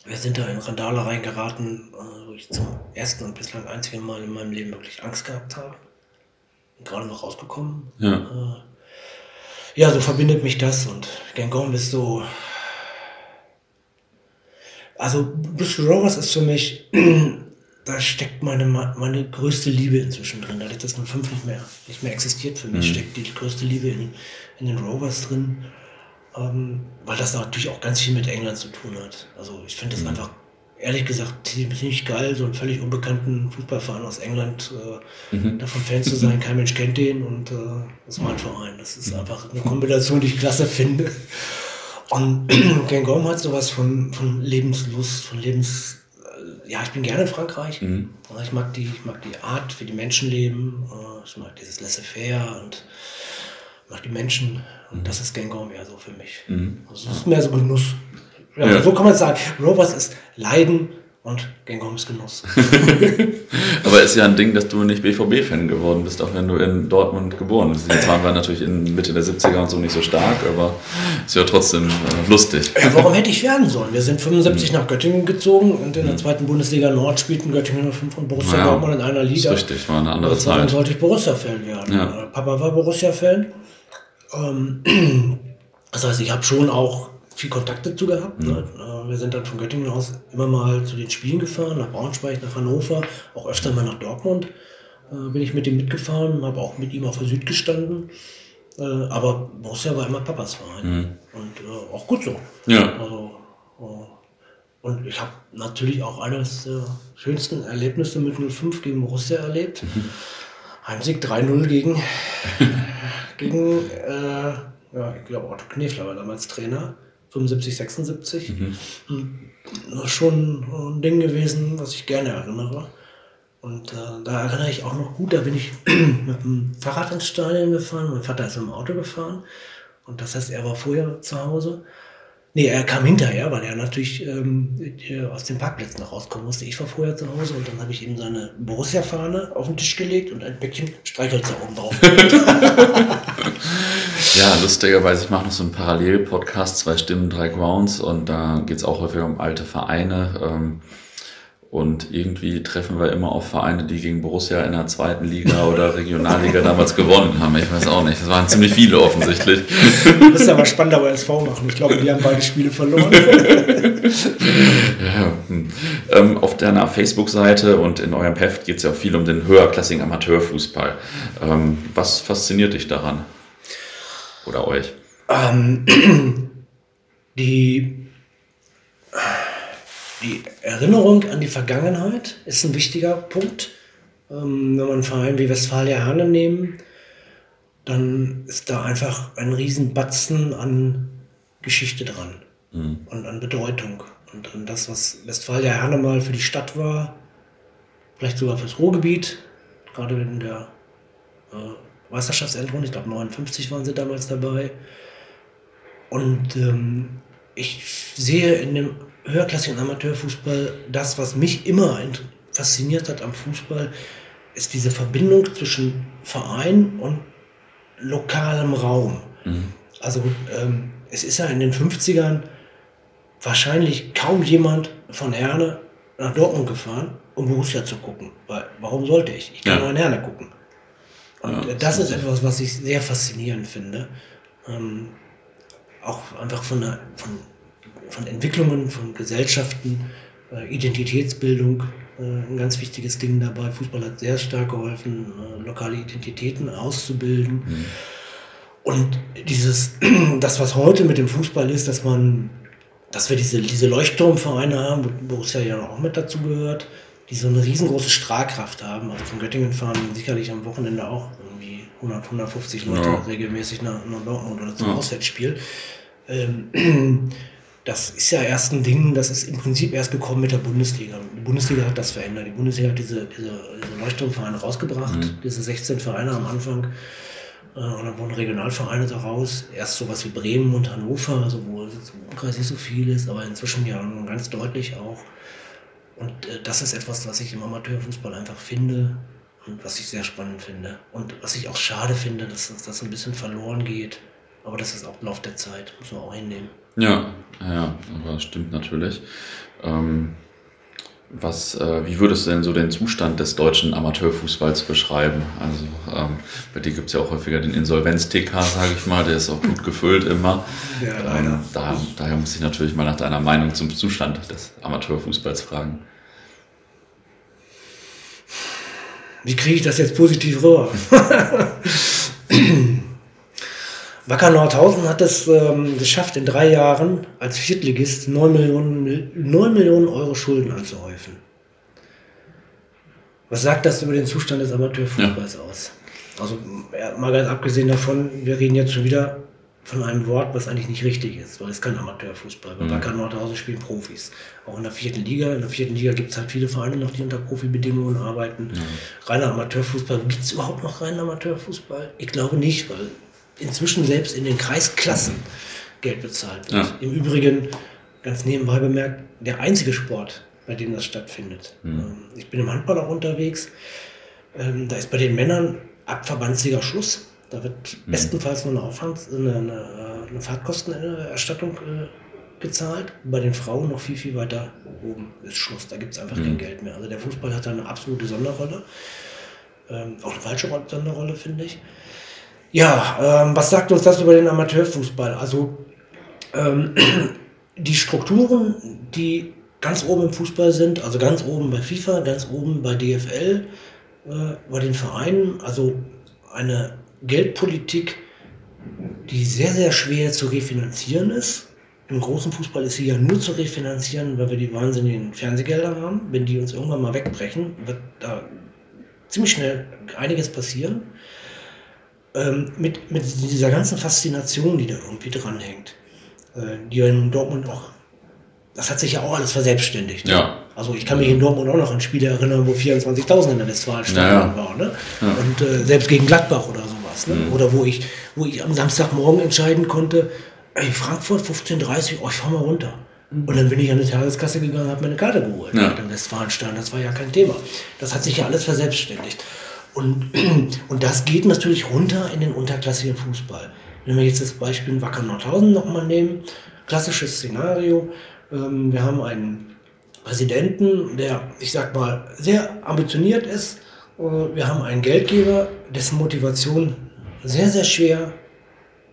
wir sind da in Randale reingeraten, äh, wo ich zum ersten und bislang einzigen Mal in meinem Leben wirklich Angst gehabt habe. Bin gerade noch rausgekommen. Ja. Äh, ja, so verbindet mich das und Gangong ist so Also Bristol Rovers ist für mich, da steckt meine, meine größte Liebe inzwischen drin. Dadurch, dass 05 nicht mehr, nicht mehr existiert für mich, mhm. steckt die größte Liebe in, in den Rovers drin. Ähm, weil das natürlich auch ganz viel mit England zu tun hat. Also ich finde das mhm. einfach, ehrlich gesagt, ziemlich geil, so einen völlig unbekannten Fußballverein aus England äh, mhm. davon Fan zu sein. Kein Mensch kennt den und äh, das ist mein Verein. Das ist mhm. einfach eine Kombination, die ich klasse finde. Und Gangom hat sowas von, von Lebenslust, von Lebens... Äh, ja, ich bin gerne in Frankreich. Mhm. Ich, mag die, ich mag die Art, wie die Menschen leben. Äh, ich mag dieses Laissez-faire und mag die Menschen. Und das ist Gangom eher so für mich. Mhm. Also es ist mehr so Genuss. Ja, ja. So kann man sagen. Rovers ist Leiden und Gangom ist Genuss. aber ist ja ein Ding, dass du nicht BVB-Fan geworden bist, auch wenn du in Dortmund geboren bist. Jetzt waren wir natürlich in Mitte der 70er und so nicht so stark, aber ist ja trotzdem äh, lustig. Ja, warum hätte ich werden sollen? Wir sind 75 mhm. nach Göttingen gezogen und in der mhm. zweiten Bundesliga Nord spielten Göttingen 05 und Borussia ja, Dortmund in einer Liga. Ist richtig, war eine andere Zeit. Dann sollte ich Borussia-Fan werden. Papa war Borussia-Fan. Ähm, das heißt, ich habe schon auch viel Kontakt dazu gehabt. Mhm. Ne? Äh, wir sind dann von Göttingen aus immer mal zu den Spielen gefahren, nach Braunschweig, nach Hannover, auch öfter mal nach Dortmund äh, bin ich mit ihm mitgefahren, habe auch mit ihm auf der Süd gestanden. Äh, aber Borussia war immer Papas Verein. Mhm. Und auch gut so. Ja. Also, und ich habe natürlich auch eines der schönsten Erlebnisse mit 05 gegen Borussia erlebt. Mhm. Heimsieg 3-0 gegen, gegen äh, ja, ich glaube Otto Knefler war damals Trainer. 75, 76. Mhm. Das ist schon ein Ding gewesen, was ich gerne erinnere. Und äh, da erinnere ich auch noch gut, da bin ich mit dem Fahrrad ins Stadion gefahren. Mein Vater ist mit dem Auto gefahren. Und das heißt, er war vorher zu Hause. Nee, er kam hinterher, weil er natürlich ähm, aus den Parkplätzen rauskommen musste. Ich war vorher zu Hause und dann habe ich ihm seine Borussia-Fahne auf den Tisch gelegt und ein Päckchen Streichhölzer oben drauf. ja, lustigerweise, ich mache noch so einen Parallel-Podcast, zwei Stimmen, drei Grounds und da geht es auch häufig um alte Vereine. Ähm, und irgendwie treffen wir immer auf Vereine, die gegen Borussia in der zweiten Liga oder Regionalliga damals gewonnen haben. Ich weiß auch nicht. Das waren ziemlich viele offensichtlich. Das ist aber spannend aber SV machen. Ich glaube, die haben beide Spiele verloren. ja, hm. ähm, auf deiner Facebook-Seite und in eurem Heft geht es ja auch viel um den höherklassigen Amateurfußball. Ähm, was fasziniert dich daran? Oder euch? Ähm, die die Erinnerung an die Vergangenheit ist ein wichtiger Punkt. Ähm, wenn man einen Verein wie Westfalia Herne nehmen, dann ist da einfach ein Riesenbatzen an Geschichte dran mhm. und an Bedeutung. Und an das, was Westfalia Herne mal für die Stadt war, vielleicht sogar fürs Ruhrgebiet, gerade in der äh, Meisterschaftsendrunde, ich glaube 59 waren sie damals dabei. Und ähm, ich sehe in dem höherklassigen Amateurfußball, das, was mich immer fasziniert hat am Fußball, ist diese Verbindung zwischen Verein und lokalem Raum. Mhm. Also ähm, es ist ja in den 50ern wahrscheinlich kaum jemand von Herne nach Dortmund gefahren, um Borussia zu gucken. Weil, warum sollte ich? Ich kann ja. nur in Herne gucken. Und ja, das, ist etwas, was ich sehr faszinierend finde. Ähm, auch einfach von, der, von von Entwicklungen, von Gesellschaften, äh, Identitätsbildung, äh, ein ganz wichtiges Ding dabei. Fußball hat sehr stark geholfen, äh, lokale Identitäten auszubilden. Mhm. Und dieses, das, was heute mit dem Fußball ist, dass man, dass wir diese, diese Leuchtturmvereine haben, wo Borussia ja auch mit dazu gehört, die so eine riesengroße Strahlkraft haben. Also von Göttingen fahren sicherlich am Wochenende auch irgendwie 100, 150 Leute ja. regelmäßig nach, nach Dortmund oder zum ja. Auswärtsspiel. Ähm, das ist ja erst ein Ding, das ist im Prinzip erst gekommen mit der Bundesliga. Die Bundesliga hat das verändert. Die Bundesliga hat diese, diese, diese Leuchtturmvereine rausgebracht, mhm. diese 16 Vereine am Anfang. Äh, und dann wurden Regionalvereine daraus. Erst sowas wie Bremen und Hannover, also wo im Umkreis nicht so viel ist, aber inzwischen ja ganz deutlich auch. Und äh, das ist etwas, was ich im Amateurfußball einfach finde und was ich sehr spannend finde. Und was ich auch schade finde, dass das ein bisschen verloren geht. Aber das ist auch Lauf der Zeit, muss man auch hinnehmen. Ja, ja, aber das stimmt natürlich. Ähm, Was, äh, wie würdest du denn so den Zustand des deutschen Amateurfußballs beschreiben? Also ähm, bei dir gibt es ja auch häufiger den Insolvenz-TK, sage ich mal, der ist auch gut gefüllt immer. Ja, ähm, da, daher muss ich natürlich mal nach deiner Meinung zum Zustand des Amateurfußballs fragen. Wie kriege ich das jetzt positiv rüber? Wacker Nordhausen hat es ähm, geschafft, in drei Jahren als Viertligist 9 Millionen, 9 Millionen Euro Schulden anzuhäufen. Was sagt das über den Zustand des Amateurfußballs ja. aus? Also mal ganz abgesehen davon, wir reden jetzt schon wieder von einem Wort, was eigentlich nicht richtig ist, weil es kein Amateurfußball. Bei mhm. Wacker Nordhausen spielen Profis. Auch in der vierten Liga. In der vierten Liga gibt es halt viele Vereine noch, die unter Profibedingungen arbeiten. Mhm. Reiner Amateurfußball. Gibt es überhaupt noch reinen Amateurfußball? Ich glaube nicht, weil inzwischen selbst in den Kreisklassen Geld bezahlt wird. Ja. Im Übrigen, ganz nebenbei bemerkt, der einzige Sport, bei dem das stattfindet. Mhm. Ich bin im Handball auch unterwegs. Ähm, da ist bei den Männern ab Verbandsliga Schluss. Da wird mhm. bestenfalls nur eine, Aufwands-, eine, eine, eine Fahrtkostenerstattung äh, gezahlt. Bei den Frauen noch viel, viel weiter oben ist Schluss. Da gibt es einfach mhm. kein Geld mehr. Also der Fußball hat da eine absolute Sonderrolle. Ähm, auch eine falsche Sonderrolle, finde ich. Ja, ähm, was sagt uns das über den Amateurfußball? Also ähm, die Strukturen, die ganz oben im Fußball sind, also ganz oben bei FIFA, ganz oben bei DFL, äh, bei den Vereinen, also eine Geldpolitik, die sehr, sehr schwer zu refinanzieren ist. Im großen Fußball ist sie ja nur zu refinanzieren, weil wir die wahnsinnigen Fernsehgelder haben. Wenn die uns irgendwann mal wegbrechen, wird da ziemlich schnell einiges passieren ähm, mit, mit dieser ganzen Faszination, die da irgendwie dranhängt, äh, die in Dortmund auch, das hat sich ja auch alles verselbstständigt. Ne? Ja. Also ich kann mich in Dortmund auch noch an Spiele erinnern, wo 24.000 in der Westfalenstadion ja. waren. Ne? Ja. Und äh, selbst gegen Gladbach oder sowas. Ne? Mhm. Oder wo ich, wo ich am Samstagmorgen entscheiden konnte, ey, Frankfurt 15.30 oh, ich fahr mal runter. Und dann bin ich an die Tageskasse gegangen und habe mir eine Karte geholt. Ja. Im Westfalenstadion, das war ja kein Thema. Das hat sich ja alles verselbstständigt. Und, und das geht natürlich runter in den unterklassigen Fußball. Wenn wir jetzt das Beispiel Wacker Nordhausen nochmal nehmen, klassisches Szenario, ähm, wir haben einen Präsidenten, der, ich sag mal, sehr ambitioniert ist. Äh, wir haben einen Geldgeber, dessen Motivation sehr, sehr schwer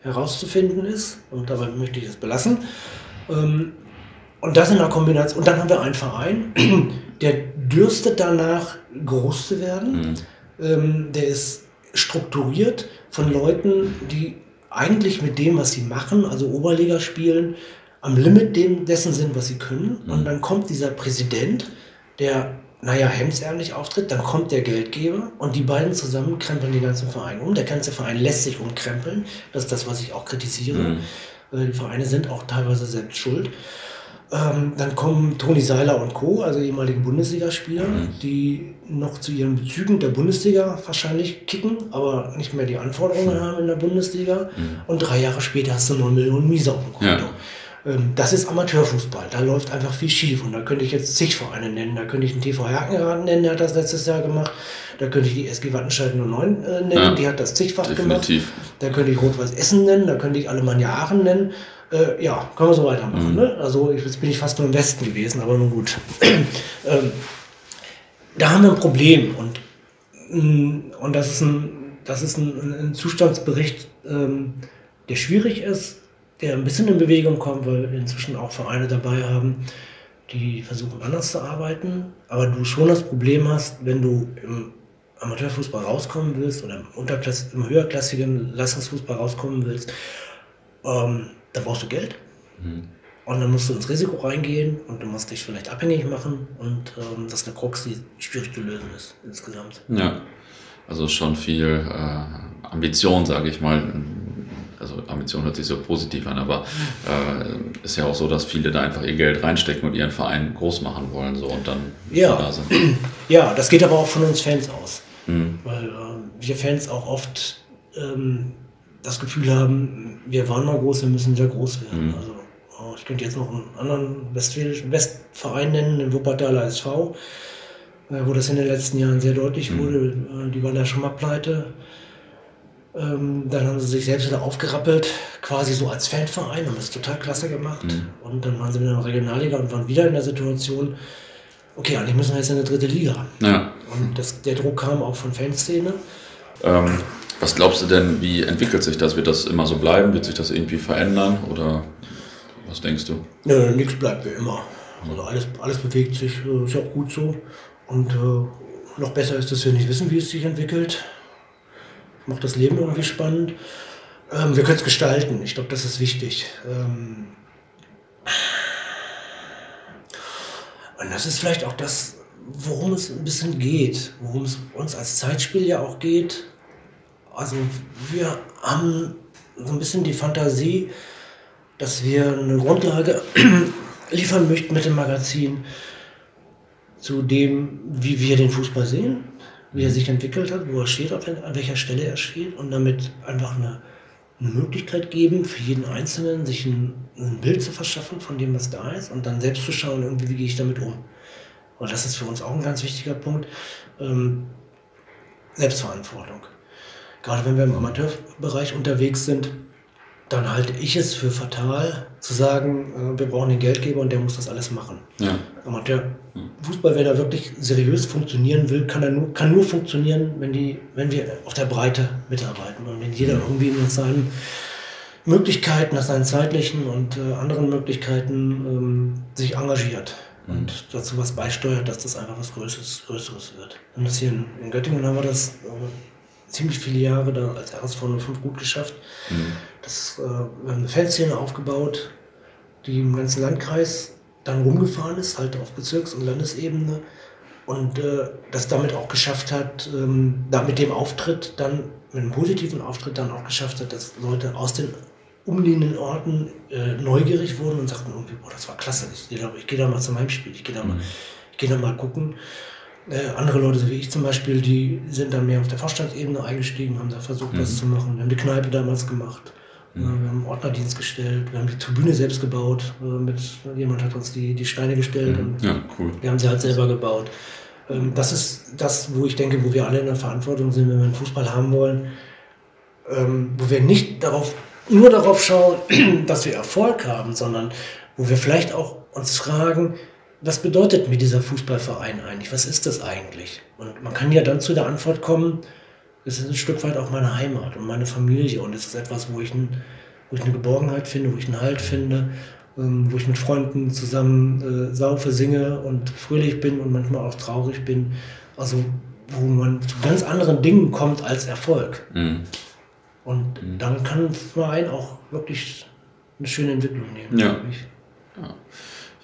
herauszufinden ist. Und dabei möchte ich es belassen. Ähm, und das in der Kombination. Und dann haben wir einen Verein, der dürstet danach, groß zu werden. Ähm, der ist strukturiert von Leuten, die eigentlich mit dem, was sie machen, also Oberliga spielen, am Limit dem, dessen sind, was sie können. Mhm. Und dann kommt dieser Präsident, der, naja, hemdsärmlich auftritt, dann kommt der Geldgeber und die beiden zusammen krempeln den ganzen Verein um. Der ganze Verein lässt sich umkrempeln. Das ist das, was ich auch kritisiere. Mhm. Äh, die Vereine sind auch teilweise selbst schuld. Ähm, dann kommen Toni Seiler und Co., also ehemalige Bundesligaspieler, mhm. die noch zu ihren Bezügen der Bundesliga wahrscheinlich kicken, aber nicht mehr die Anforderungen mhm. haben in der Bundesliga. Mhm. Und drei Jahre später hast du 9 Millionen Miese auf dem Konto. Ja. Ähm, das ist Amateurfußball. Da läuft einfach viel schief. Und da könnte ich jetzt zig Vereine nennen. Da könnte ich den TV Herkenraden nennen, der hat das letztes Jahr gemacht. Da könnte ich die SG Wattenscheid 09 äh, nennen, ja, die hat das zigfach definitiv. gemacht. Da könnte ich Rot-Weiß Essen nennen, da könnte ich Alemannia Aachen nennen. Äh, ja, können wir so weitermachen. Mhm. Ne? Also jetzt bin ich fast nur im Westen gewesen, aber nun gut. ähm, da haben wir ein Problem und, mm, und das ist ein, das ist ein, ein Zustandsbericht, ähm, der schwierig ist, der ein bisschen in Bewegung kommt, weil wir inzwischen auch Vereine dabei haben, die versuchen anders zu arbeiten, aber du schon das Problem hast, wenn du im Amateurfußball rauskommen willst oder im, Unterklass im höherklassigen Leistungsfußball rauskommen willst, ähm, da brauchst du Geld. Mhm. Und dann musst du ins Risiko reingehen und du musst dich vielleicht abhängig machen und ähm, das ist eine Krux, die schwierig zu lösen ist insgesamt. Ja, also schon viel äh, Ambition, sage ich mal. Also Ambition hört sich so positiv an, aber äh, ist ja auch so, dass viele da einfach ihr Geld reinstecken und ihren Verein groß machen wollen so und dann ja. da sind. Ja, das geht aber auch von uns Fans aus. Mhm. Weil äh, wir Fans auch oft ähm, das Gefühl haben, wir waren mal groß, wir müssen wieder groß werden. Mhm. Also oh, ich könnte jetzt noch einen anderen westfälischen Westverein nennen, den Wuppertaler SV, äh, wo das in den letzten Jahren sehr deutlich mhm. wurde. Äh, die waren ja schon mal pleite. Ähm, dann haben sie sich selbst wieder aufgerappelt, quasi so als Fanverein, haben das total klasse gemacht. Mhm. Und dann waren sie wieder in der Regionalliga und waren wieder in der Situation, okay, eigentlich müssen wir jetzt in eine dritte Liga. Ja. Und das, der Druck kam auch von Fanszene. Ähm, was glaubst du denn, wie entwickelt sich das? Wird das immer so bleiben? Wird sich das irgendwie verändern? Oder was denkst du? Nö, nichts bleibt wie immer. Also alles, alles bewegt sich, äh, ist auch gut so. Und äh, noch besser ist, dass wir nicht wissen, wie es sich entwickelt. Macht das Leben irgendwie spannend. Ähm, wir können es gestalten. Ich glaube, das ist wichtig. Ähm und das ist vielleicht auch das, worum es ein bisschen geht, worum es uns als Zeitspiel ja auch geht. Also wir haben so ein bisschen die Fantasie, dass wir eine Grundlage liefern möchten mit dem Magazin zu dem, wie wir den Fußball sehen, wie er sich entwickelt hat, wo er steht, an welcher Stelle er steht und damit einfach eine, eine Möglichkeit geben, für jeden Einzelnen sich ein, ein, Bild zu verschaffen von dem, was da ist und dann selbst zu schauen, irgendwie, wie gehe ich damit um. Und das ist für uns auch ein ganz wichtiger Punkt. Ähm, Selbstverantwortung. Gerade wenn wir im Amateurbereich unterwegs sind, dann halte ich es für fatal zu sagen, äh, wir brauchen den Geldgeber und der muss das alles machen. Ja. Amateurfußball, wenn er wirklich seriös funktionieren will, kann er nur, kann nur funktionieren, wenn, die, wenn wir auf der Breite mitarbeiten und wenn jeder irgendwie nach seinen Möglichkeiten, nach seinen zeitlichen und äh, anderen Möglichkeiten ähm, sich engagiert mhm. und dazu was beisteuert, dass das einfach was Größeres, Größeres wird. Und das hier in, in Göttingen haben wir das ziemlich viele Jahre da als RSV 05 gut geschafft. Mhm. Das, äh, wir haben eine Fanszene aufgebaut, die im ganzen Landkreis dann rumgefahren ist, halt auf Bezirks- und Landesebene und äh, das damit auch geschafft hat, ähm, da mit dem Auftritt dann, mit einem positiven Auftritt dann auch geschafft hat, dass Leute aus den umliegenden Orten äh, neugierig wurden und sagten irgendwie, boah, das war klasse, ich gehe da, mal zum Heimspiel, ich gehe da, mal, mhm. geh da mal gucken. Äh, andere Leute, so wie ich zum Beispiel, die sind dann mehr auf der Vorstandsebene eingestiegen, haben da versucht, mhm. was zu machen. Wir haben die Kneipe damals gemacht. Mhm. Wir haben Ordnerdienst gestellt, wir haben die Tribüne selbst gebaut. Äh, mit, jemand hat uns die, die Steine gestellt mhm. und ja, cool. wir haben sie halt selber gebaut. Ähm, das ist das, wo ich denke, wo wir alle in der Verantwortung sind, wenn wir einen Fußball haben wollen, ähm, wo wir nicht darauf, nur darauf schauen, dass wir Erfolg haben, sondern wo wir vielleicht auch uns fragen, was bedeutet mir dieser Fußballverein eigentlich? Was ist das eigentlich? Und man kann ja dann zu der Antwort kommen, es ist ein Stück weit auch meine Heimat und meine Familie und es ist etwas, wo ich, ein, wo ich eine Geborgenheit finde, wo ich einen Halt finde, ähm, wo ich mit Freunden zusammen äh, saufe, singe und fröhlich bin und manchmal auch traurig bin. Also wo man zu ganz anderen Dingen kommt als Erfolg. Mhm. Und mhm. dann kann ein Verein auch wirklich eine schöne Entwicklung nehmen. Ja. ja.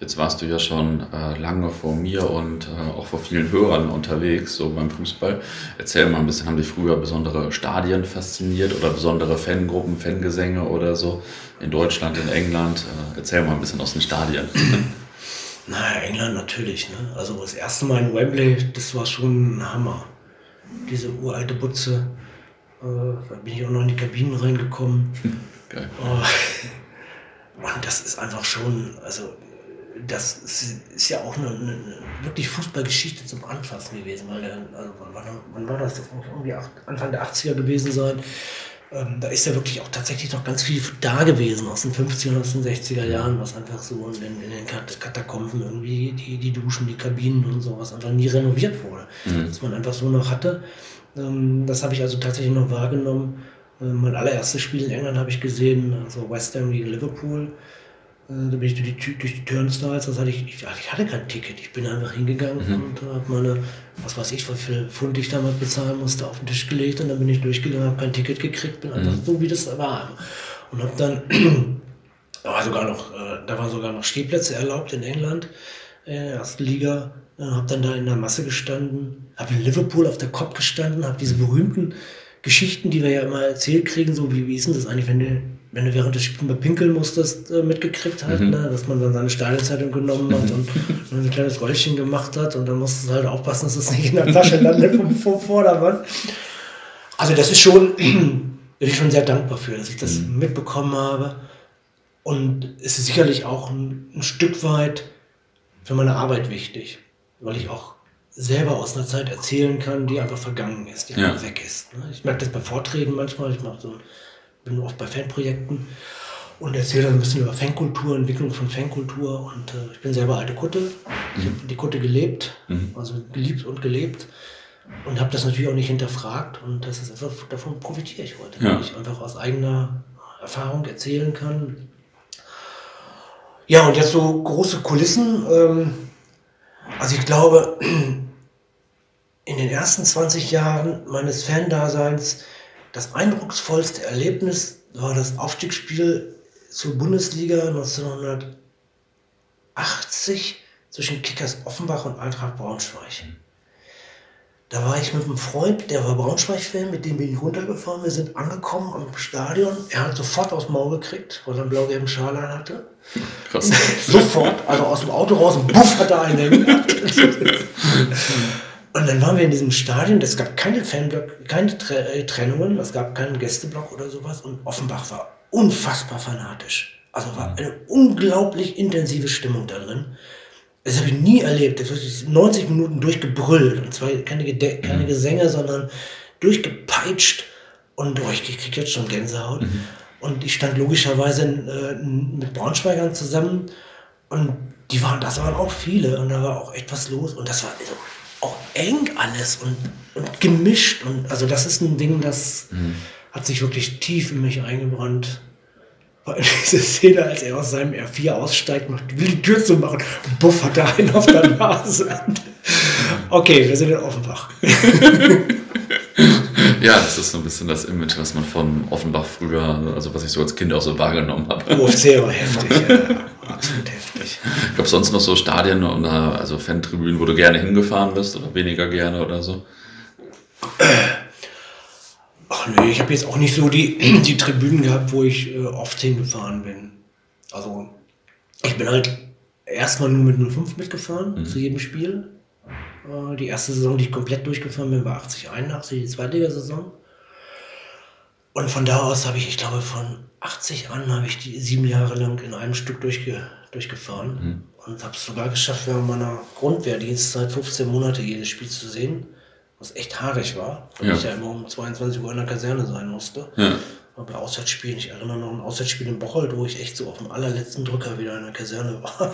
Jetzt warst du ja schon äh, lange vor mir und äh, auch vor vielen Hörern unterwegs, so beim Fußball. Erzähl mal ein bisschen, haben dich früher besondere Stadien fasziniert oder besondere Fangruppen, Fangesänge oder so in Deutschland, in England? Äh, erzähl mal ein bisschen aus den Stadien. Na, England natürlich. Ne? Also das erste Mal in Wembley, das war schon ein Hammer. Diese uralte Butze. Äh, da bin ich auch noch in die Kabinen reingekommen. Geil. Oh, und das ist einfach schon, also das ist ja auch eine, eine, wirklich Fußballgeschichte zum Anfassen gewesen, weil der, also wann, wann war das? Das muss irgendwie Anfang der 80er gewesen sein. Ähm, da ist ja wirklich auch tatsächlich noch ganz viel da gewesen aus den 50er, aus den 60er Jahren, was einfach so in, in den Katakomben irgendwie, die, die Duschen, die Kabinen und so, was einfach nie renoviert wurde. Mhm. Was man einfach so noch hatte. Ähm, das habe ich also tatsächlich noch wahrgenommen. Ähm, mein allererstes Spiel in England habe ich gesehen, also West Ham gegen Liverpool. Äh, da bin ich durch die, durch die Turnstiles, das hatte ich, ich, ich, hatte kein Ticket. Ich bin einfach hingegangen mhm. und habe meine, was weiß ich, wie viel Pfund ich damals bezahlen musste, auf den Tisch gelegt und dann bin ich durchgegangen, habe kein Ticket gekriegt, bin einfach mhm. so, wie das war. Und habe dann, da war sogar noch, äh, da war sogar noch Stehplätze erlaubt in England, in der ersten Liga. Habe dann da in der Masse gestanden, habe in Liverpool auf der Kopf gestanden, habe diese berühmten Geschichten, die wir ja immer erzählt kriegen, so wie, wie ist denn das eigentlich, wenn du wenn du während des Spiels mal pinkeln musstest, äh, mitgekriegt halt, mhm. ne? dass man dann seine Steinezeitung genommen hat und, und, ein kleines Rollchen gemacht hat und dann musstest du halt aufpassen, dass es nicht in der Tasche landet vom, vom Vordermann. Also das ist schon, bin ich schon sehr dankbar für, dass ich das mhm. mitbekommen habe. Und es ist sicherlich auch ein, ein Stück weit für meine Arbeit wichtig, weil ich auch selber aus einer Zeit erzählen kann, die einfach vergangen ist, die ja. einfach weg ist. Ne? Ich merke das bei Vorträgen manchmal, ich mache so bin oft bei Fanprojekten und erzähle dann ein bisschen über Fankultur, Entwicklung von Fankultur und äh, ich bin selber alte Kutte. Ich habe die Kutte gelebt, mhm. also geliebt und gelebt und habe das natürlich auch nicht hinterfragt und das ist einfach, davon profitiere ich heute, ja. weil ich einfach aus eigener Erfahrung erzählen kann. Ja, und jetzt so große Kulissen. Ähm, also ich glaube, in den ersten 20 Jahren meines Fandaseins das eindrucksvollste Erlebnis war das Aufstiegsspiel zur Bundesliga 1980 zwischen Kickers Offenbach und Eintracht Braunschweig. Da war ich mit einem Freund, der war Braunschweig-Fan, mit dem bin ich runtergefahren. Wir sind angekommen am Stadion. Er hat sofort aus dem Maul gekriegt, weil er einen blau-gelben Schal hatte. Krass. sofort, also aus dem Auto raus, buff, hat er einen gehabt. Und dann waren wir in diesem Stadion, es gab keine Fanblock, keine äh, Trennungen, es gab keinen Gästeblock oder sowas und Offenbach war unfassbar fanatisch. Also war eine unglaublich intensive Stimmung da drin. Das habe ich nie erlebt. Das wird 90 Minuten durchgebrüllt. Und zwar keine, keine mhm. Gesänge, sondern durchgepeitscht. Und oh, ich kriege jetzt schon Gänsehaut. Mhm. Und ich stand logischerweise äh, mit Braunschweigern zusammen. Und die waren, das waren auch viele. Und da war auch etwas los. Und das war also auch eng alles und, und gemischt. Und also das ist ein Ding, das mhm. hat sich wirklich tief in mich eingebrannt diese Szene, als er aus seinem R4 aussteigt, macht, will die Tür zumachen. Buff hat er einen auf der Nase. Okay, wir sind in Offenbach. ja, das ist so ein bisschen das Image, was man von Offenbach früher, also was ich so als Kind auch so wahrgenommen habe. Oh, sehr heftig, ja. Absolut heftig. Gab es sonst noch so Stadien oder also Fantribünen, wo du gerne hingefahren bist oder weniger gerne oder so? Ach nee, ich habe jetzt auch nicht so die, die Tribünen gehabt, wo ich äh, oft hingefahren bin. Also ich bin halt erstmal nur mit 05 mitgefahren mhm. zu jedem Spiel. Äh, die erste Saison, die ich komplett durchgefahren bin, war 80, 81, die Zweitligasaison. Und von da aus habe ich, ich glaube, von 80 an habe ich die sieben Jahre lang in einem Stück durchge, durchgefahren. Mhm. Und habe es sogar geschafft, während meiner Grundwehrdienstzeit 15 Monate jedes Spiel zu sehen was echt haarig war, weil ja. ich ja immer um 22 Uhr in der Kaserne sein musste. Ja. Aber bei Auswärtsspielen, ich erinnere noch ein Auswärtsspiel in Bocholt, wo ich echt so auf dem allerletzten Drücker wieder in der Kaserne war.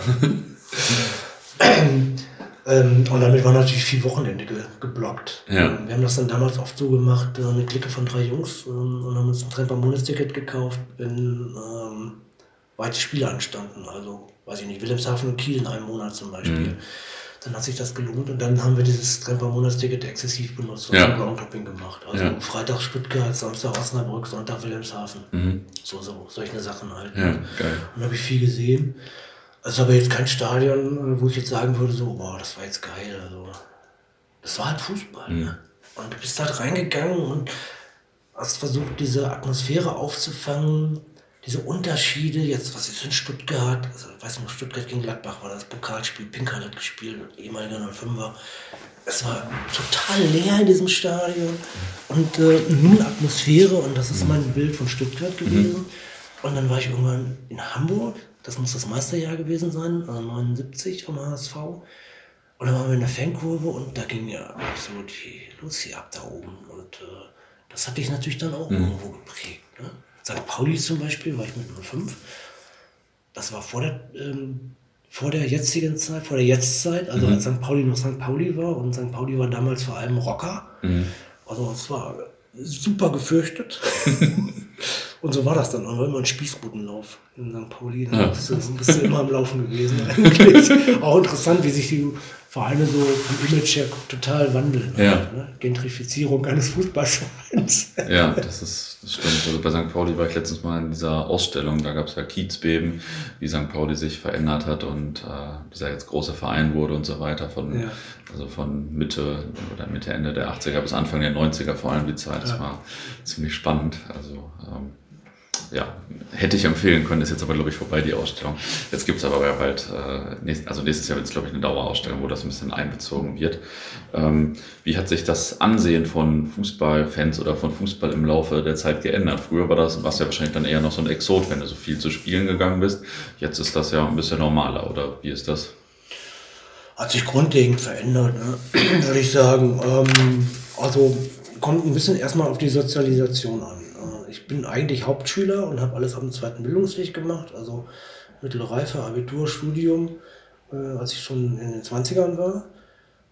ähm, und damit war natürlich viel Wochenende ge geblockt. Ja. Wir haben das dann damals oft so gemacht, äh, eine Clique von drei Jungs ähm, und haben uns ein Tremper-Monatsticket gekauft, wenn ähm, weite Spiele anstanden. Also, weiß ich nicht, Wilhelmshaven und Kiel in einem Monat zum Beispiel. Mhm dann hat sich das gelohnt und dann haben wir dieses Tremper-Monatsticket exzessiv benutzt und ja. Groundhopping gemacht. Also ja. Freitag Stuttgart, Samstag Osnabrück, Sonntag Wilhelmshaven. Mhm. So, so, solche Sachen halt. Ja, geil. Und habe ich viel gesehen. Es ist aber jetzt kein Stadion, wo ich jetzt sagen würde, so, boah, das war jetzt geil. Also, das war halt Fußball. Mhm. Ne? Und du bist halt reingegangen und hast versucht, diese Atmosphäre aufzufangen diese Unterschiede, jetzt was ist in Stuttgart, also ich weiß nicht, Stuttgart gegen Gladbach war das Pokalspiel, Pinker hat gespielt, ehemaliger 05er. Es war total leer in diesem Stadion und äh, nun Atmosphäre und das ist mein Bild von Stuttgart gewesen. Und dann war ich irgendwann in Hamburg, das muss das Meisterjahr gewesen sein, also 79 vom HSV. Und dann waren wir in der Fankurve und da ging ja absolut die Lucy ab da oben. Und äh, das hat dich natürlich dann auch mhm. irgendwo geprägt. Ne? St. Pauli zum Beispiel war ich mit 05. Das war vor der, ähm, vor der jetzigen Zeit, vor der Jetztzeit, also mhm. als St. Pauli noch St. Pauli war und St. Pauli war damals vor allem Rocker. Mhm. Also es war super gefürchtet. und so war das dann. Aber immer ein Spießrutenlauf in St. Pauli. Dann ja. bist, du, bist du immer am Laufen gewesen eigentlich. Auch interessant, wie sich die Vereine so vom Image her total wandeln. Ja. Ne? Gentrifizierung eines Fußballvereins. Ja, das ist das stimmt. Also bei St. Pauli war ich letztens mal in dieser Ausstellung, da gab es ja Kiezbeben, wie St. Pauli sich verändert hat und äh, dieser jetzt große Verein wurde und so weiter. Von, ja. Also von Mitte oder Mitte, Ende der 80er bis Anfang der 90er vor allem die Zeit. Das ja. war ziemlich spannend. Also ähm, ja, hätte ich empfehlen können, ist jetzt aber, glaube ich, vorbei, die Ausstellung. Jetzt gibt es aber bald, äh, also nächstes Jahr wird es, glaube ich, eine Dauerausstellung, wo das ein bisschen einbezogen wird. Ähm, wie hat sich das Ansehen von Fußballfans oder von Fußball im Laufe der Zeit geändert? Früher war das, warst ja wahrscheinlich dann eher noch so ein Exot, wenn du so viel zu spielen gegangen bist. Jetzt ist das ja ein bisschen normaler, oder wie ist das? Hat sich grundlegend verändert, ne? würde ich sagen. Ähm, also kommt ein bisschen erstmal auf die Sozialisation an ich bin eigentlich Hauptschüler und habe alles am zweiten Bildungsweg gemacht, also Mittelreife, Abitur, Studium. äh, als ich schon in den 20ern war.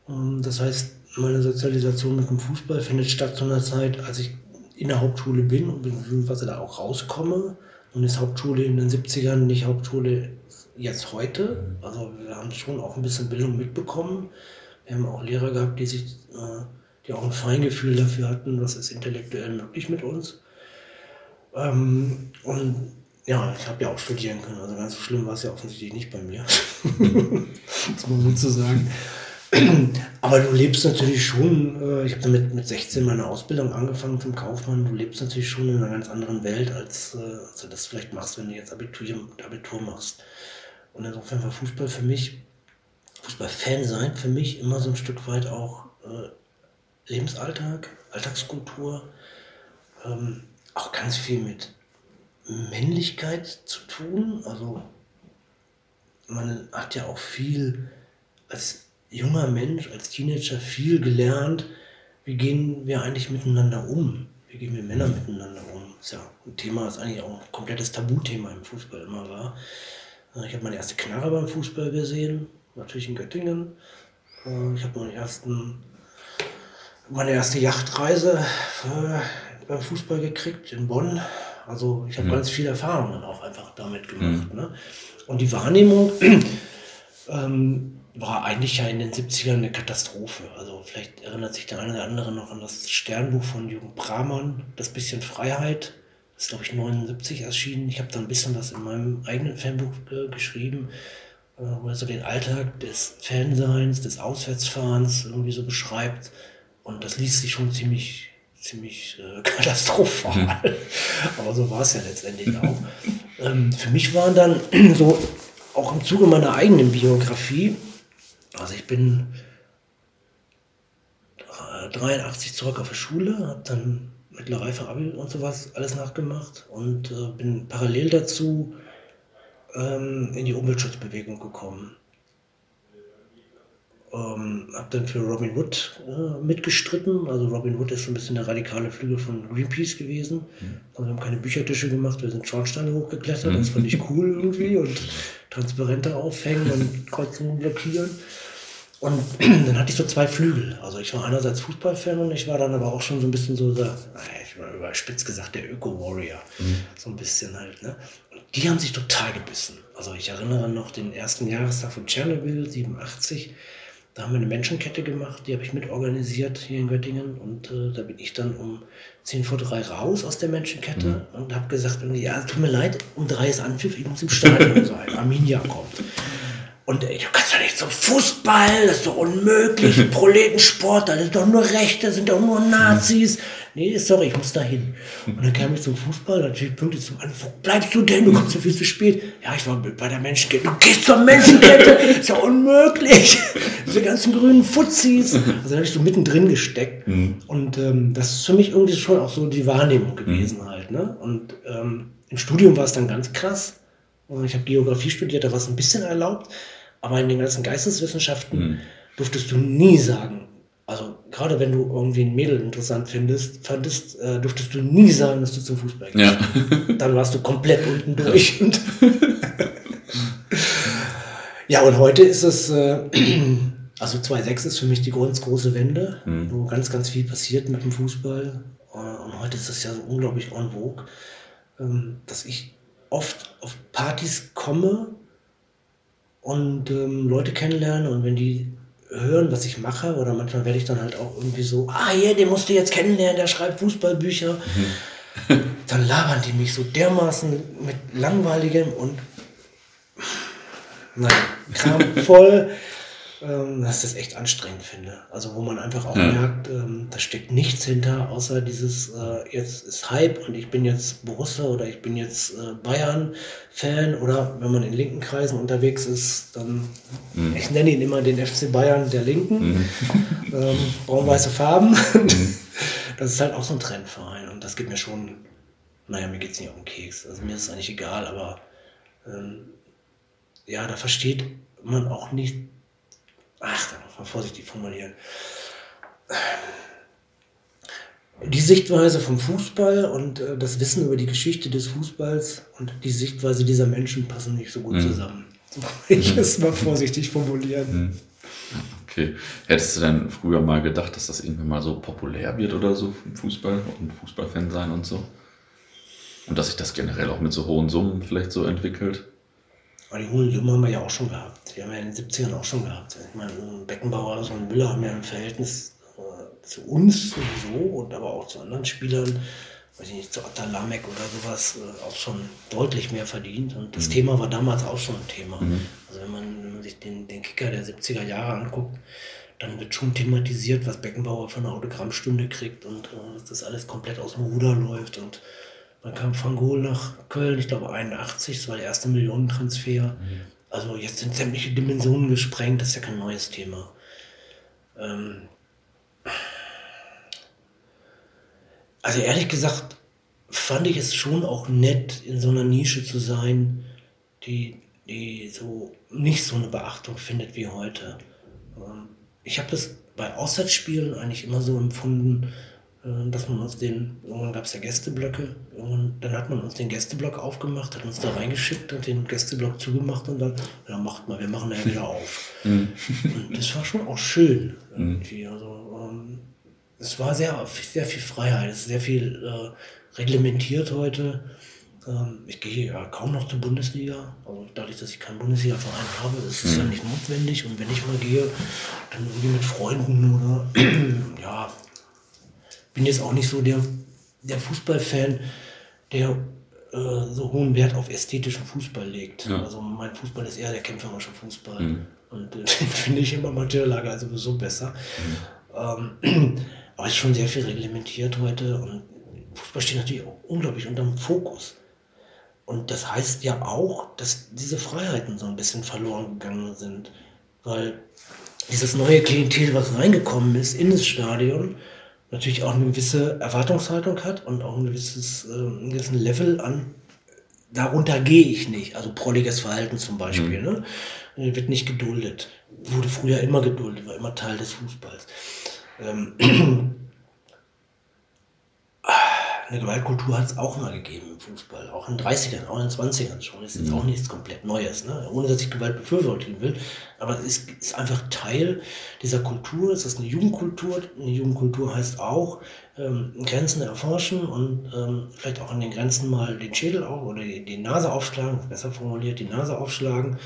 Ähm, das heißt, meine Sozialisation mit dem Fußball findet statt zu einer Zeit, als ich in der Hauptschule bin und beziehungsweise da auch rauskomme. Und ist Hauptschule in den 70ern nicht Hauptschule jetzt heute. Also wir haben schon auch ein bisschen Bildung mitbekommen. Wir haben auch Lehrer gehabt, die sich, äh, die auch ein Feingefühl dafür hatten, was ist intellektuell möglich mit uns. Ähm, und ja, ich habe ja auch studieren können. Also ganz so schlimm war es ja offensichtlich nicht bei mir. das muss man so sagen. Aber du lebst natürlich schon, äh, ich habe damit mit 16 meine Ausbildung angefangen zum Kaufmann, du lebst natürlich schon in einer ganz anderen Welt, als, äh, als du das vielleicht machst, wenn du jetzt Abitur, Abitur machst. Und insofern war Fußball für mich, Fußballfan sein, für mich immer so ein Stück weit auch äh, Lebensalltag, Alltagskultur, ähm, auch ganz viel mit Männlichkeit zu tun. Also man hat ja auch viel als junger Mensch, als Teenager viel gelernt, wie gehen wir eigentlich miteinander um? Wie gehen wir Männer miteinander um? Das ist ja ein Thema, das eigentlich auch ein komplettes Tabuthema im Fußball immer war. Ich habe meine erste Knarre beim Fußball gesehen, natürlich in Göttingen. Ich habe meinen meine erste Yachtreise äh, beim Fußball gekriegt in Bonn. Also ich habe mhm. ganz viele Erfahrungen auch einfach damit gemacht. Mhm. Ne? Und die Wahrnehmung ähm, war eigentlich ja in den 70ern eine Katastrophe. Also vielleicht erinnert sich der eine oder andere noch an das Sternbuch von Jürgen Bramann, Das bisschen Freiheit. Das ist, glaube ich, 79 erschienen. Ich habe da ein bisschen was in meinem eigenen Fanbuch äh, geschrieben, äh, wo er so den Alltag des Fanseins, des Auswärtsfahrens irgendwie so beschreibt. Und das liest sich schon ziemlich, ziemlich äh, katastrophal. Mhm. Aber so war es ja letztendlich auch. ähm, für mich waren dann so, auch im Zuge meiner eigenen Biografie, also ich bin 83 zurück auf die Schule, habe dann mittlere Reife, Abi und sowas alles nachgemacht und äh, bin parallel dazu ähm, in die Umweltschutzbewegung gekommen. Ähm, habe dann für Robin Hood äh, mitgestritten. Also Robin Hood ist so ein bisschen der radikale Flügel von Greenpeace gewesen. Mhm. Also wir haben keine Büchertische gemacht, wir sind Schornsteine hochgeklettert. Mhm. Das fand ich cool irgendwie und Transparente aufhängen und Kreuzungen blockieren. Und dann hatte ich so zwei Flügel. Also ich war einerseits Fußballfan und ich war dann aber auch schon so ein bisschen so, der, ich war überspitzt gesagt, der Öko-Warrior. Mhm. So ein bisschen halt. Ne? Und die haben sich total gebissen. Also ich erinnere noch den ersten Jahrestag von Tschernobyl, 87. Da haben wir eine Menschenkette gemacht, die habe ich mitorganisiert hier in Göttingen. Und äh, da bin ich dann um 10 vor 3 raus aus der Menschenkette mhm. und habe gesagt, ja, tut mir leid, um 3 ist Anpfiff, ich muss im Stadion sein. Arminia kommt. Und ey, du kannst doch nicht zum Fußball, das ist doch unmöglich. Proletensport, da sind doch nur Rechte, sind doch nur Nazis. Nee, sorry, ich muss da hin. Und dann kam ich zum Fußball, natürlich pünktlich zum Anfang. Bleibst du denn? Du kommst ja viel zu spät. Ja, ich war bei der Menschenkette. Du gehst zur Menschenkette? ist ja unmöglich. Diese ganzen grünen Fuzis. Also da habe ich so mittendrin gesteckt. Mhm. Und ähm, das ist für mich irgendwie schon auch so die Wahrnehmung gewesen mhm. halt. Ne? Und ähm, im Studium war es dann ganz krass. Ich habe Geografie studiert, da war es ein bisschen erlaubt. Aber in den ganzen Geisteswissenschaften mhm. durftest du nie sagen, also gerade wenn du irgendwie ein Mädel interessant findest, fandest, äh, durftest du nie sagen, dass du zum Fußball gehst. Ja. Dann warst du komplett unten durch. Und ja, und heute ist es, äh, also 2.6 ist für mich die ganz große Wende, mhm. wo ganz, ganz viel passiert mit dem Fußball. Äh, und heute ist es ja so unglaublich en vogue, ähm, dass ich oft auf Partys komme und ähm, Leute kennenlernen und wenn die hören, was ich mache, oder manchmal werde ich dann halt auch irgendwie so, ah ja, den musst du jetzt kennenlernen, der schreibt Fußballbücher. Mhm. dann labern die mich so dermaßen mit langweiligem und nein, Kram voll ähm, dass ich das echt anstrengend finde. Also wo man einfach auch ja. merkt, ähm, da steckt nichts hinter, außer dieses, äh, jetzt ist Hype und ich bin jetzt Borussia oder ich bin jetzt äh, Bayern-Fan oder wenn man in linken Kreisen unterwegs ist, dann, mhm. ich nenne ihn immer den FC Bayern der Linken, mhm. ähm, braun-weiße Farben. Mhm. das ist halt auch so ein Trendverein und das geht mir schon, naja, mir geht es nicht um Keks, also mir ist es eigentlich egal, aber ähm, ja, da versteht man auch nicht ach, da muss man vorsichtig formulieren. Die Sichtweise vom Fußball und äh, das Wissen über die Geschichte des Fußballs und die Sichtweise dieser Menschen passen nicht so gut mhm. zusammen. So ich es mal vorsichtig formulieren. Mhm. Okay. Hättest du denn früher mal gedacht, dass das irgendwann mal so populär wird oder so im Fußball und Fußballfan sein und so? Und dass sich das generell auch mit so hohen Summen vielleicht so entwickelt? Aber die hohen Summen haben wir ja auch schon gehabt. Die haben wir in den 70ern auch schon gehabt. Ich meine, Beckenbauer und Müller haben ja ein Verhältnis äh, zu uns sowieso und aber auch zu anderen Spielern, weiß ich nicht, zu Atalamek oder sowas, äh, auch schon deutlich mehr verdient. Und das mhm. Thema war damals auch schon ein Thema. Mhm. Also wenn man, wenn man sich den, den Kicker der 70er Jahre anguckt, dann wird schon thematisiert, was Beckenbauer für eine Autogrammstunde kriegt und äh, dass das alles komplett aus dem Ruder läuft und dann kam Van Gogh nach Köln, ich glaube 81, das war der erste Millionentransfer. Mhm. Also jetzt sind sämtliche Dimensionen gesprengt, das ist ja kein neues Thema. Ähm also ehrlich gesagt fand ich es schon auch nett, in so einer Nische zu sein, die, die so nicht so eine Beachtung findet wie heute. Ähm ich habe das bei Auswärtsspielen eigentlich immer so empfunden, dass man uns den, irgendwann gab es ja Gästeblöcke, irgendwann, dann hat man uns den Gästeblock aufgemacht, hat uns da reingeschickt und den Gästeblock zugemacht und dann, ja, macht mal, wir machen ja wieder auf. Mhm. und das war schon auch schön irgendwie. Also, ähm, es war sehr, sehr viel Freiheit, es ist sehr viel äh, reglementiert heute. Ähm, ich gehe ja kaum noch zur Bundesliga. Also dadurch, dass ich keinen Bundesliga-Verein habe, ist es mhm. ja nicht notwendig. Und wenn ich mal gehe, dann irgendwie mit Freunden oder ja, bin jetzt auch nicht so der, der Fußballfan, der äh, so hohen Wert auf ästhetischen Fußball legt. Ja. Also mein Fußball ist eher der kämpferische Fußball. Mhm. Und äh, den finde ich immer Lager sowieso besser. Mhm. Ähm, aber es ist schon sehr viel reglementiert heute und Fußball steht natürlich auch unglaublich unter dem Fokus. Und das heißt ja auch, dass diese Freiheiten so ein bisschen verloren gegangen sind. Weil dieses neue Klientel, was reingekommen ist in das Stadion, natürlich auch eine gewisse Erwartungshaltung hat und auch ein gewisses, äh, gewissen Level an. Darunter gehe ich nicht. Also prolliges Verhalten zum Beispiel. Mhm. Ne? Äh, wird nicht geduldet. Wurde früher immer geduldet, war immer Teil des Fußballs. Ähm, eine Gewaltkultur hat es auch mal gegeben im Fußball, auch in den 30ern, auch in den 20ern schon. Das ist jetzt mhm. auch nichts komplett Neues, ne? ohne dass ich Gewalt befürworten will. Aber es ist, ist, einfach Teil dieser Kultur. Es ist eine Jugendkultur. Eine Jugendkultur heißt auch, ähm, Grenzen erforschen und ähm, vielleicht auch an den Grenzen mal den Schädel auf oder die, die Nase aufschlagen, besser formuliert, die Nase aufschlagen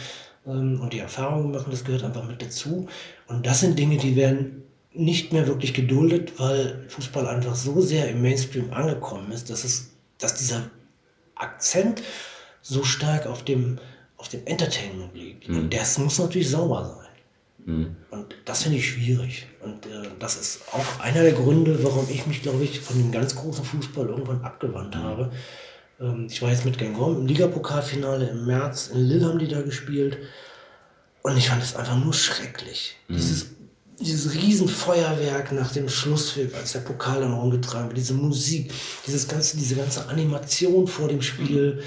ähm, und die Erfahrungen machen. Das gehört einfach mit dazu. Und das sind Dinge, die werden nicht mehr wirklich geduldet, weil Fußball einfach so sehr im Mainstream angekommen ist, dass es, dass dieser Akzent so stark auf dem, auf dem Entertainment liegt. Mhm. Und das muss natürlich sauber sein. Mhm. Und das finde ich schwierig. Und äh, das ist auch einer der Gründe, warum ich mich, glaube ich, von dem ganz großen Fußball irgendwann abgewandt mhm. habe. Ähm, ich war jetzt mit Gangom im Ligapokalfinale im März. In Lille haben die da gespielt. Und ich fand es einfach nur schrecklich. Mhm. Dieses dieses Riesenfeuerwerk nach dem Schlusspfiff, als der Pokal dann rumgetragen wird, diese Musik, dieses ganze, diese ganze Animation vor dem Spiel,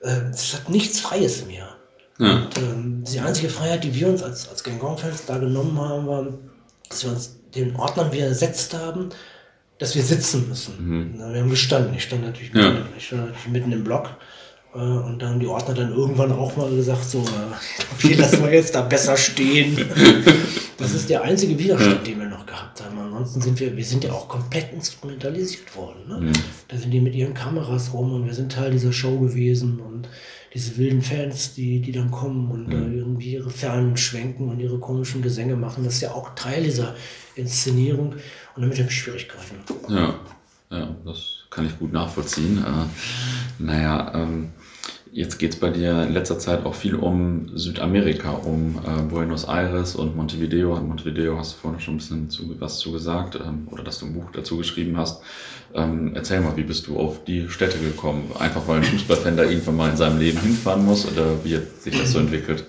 äh, es hat nichts Freies mehr. Ja. Und, ähm, die einzige Freiheit, die wir uns als, als Gangong-Fans da genommen haben, war, dass wir uns den Ordnern wieder ersetzt haben, dass wir sitzen müssen. Mhm. Wir haben gestanden. Ich stand natürlich, ja. mitten, ich stand natürlich mitten im Block. Äh, und da haben die Ordner dann irgendwann auch mal gesagt, so, äh, okay, lassen wir jetzt da besser stehen. Das ist der einzige Widerstand, den wir noch gehabt haben. Ansonsten sind wir, wir sind ja auch komplett instrumentalisiert worden. Ne? Mhm. Da sind die mit ihren Kameras rum und wir sind Teil dieser Show gewesen und diese wilden Fans, die, die dann kommen und mhm. irgendwie ihre Fernen schwenken und ihre komischen Gesänge machen, das ist ja auch Teil dieser Inszenierung und damit habe ich Schwierigkeiten. Ja, ja, das kann ich gut nachvollziehen. Äh, naja, ähm, Jetzt geht es bei dir in letzter Zeit auch viel um Südamerika, um äh, Buenos Aires und Montevideo. Montevideo hast du vorhin schon ein bisschen zu, was zu gesagt ähm, oder dass du ein Buch dazu geschrieben hast. Ähm, erzähl mal, wie bist du auf die Städte gekommen? Einfach weil ein Fußballfan da irgendwann mal in seinem Leben hinfahren muss oder wie hat sich das so entwickelt?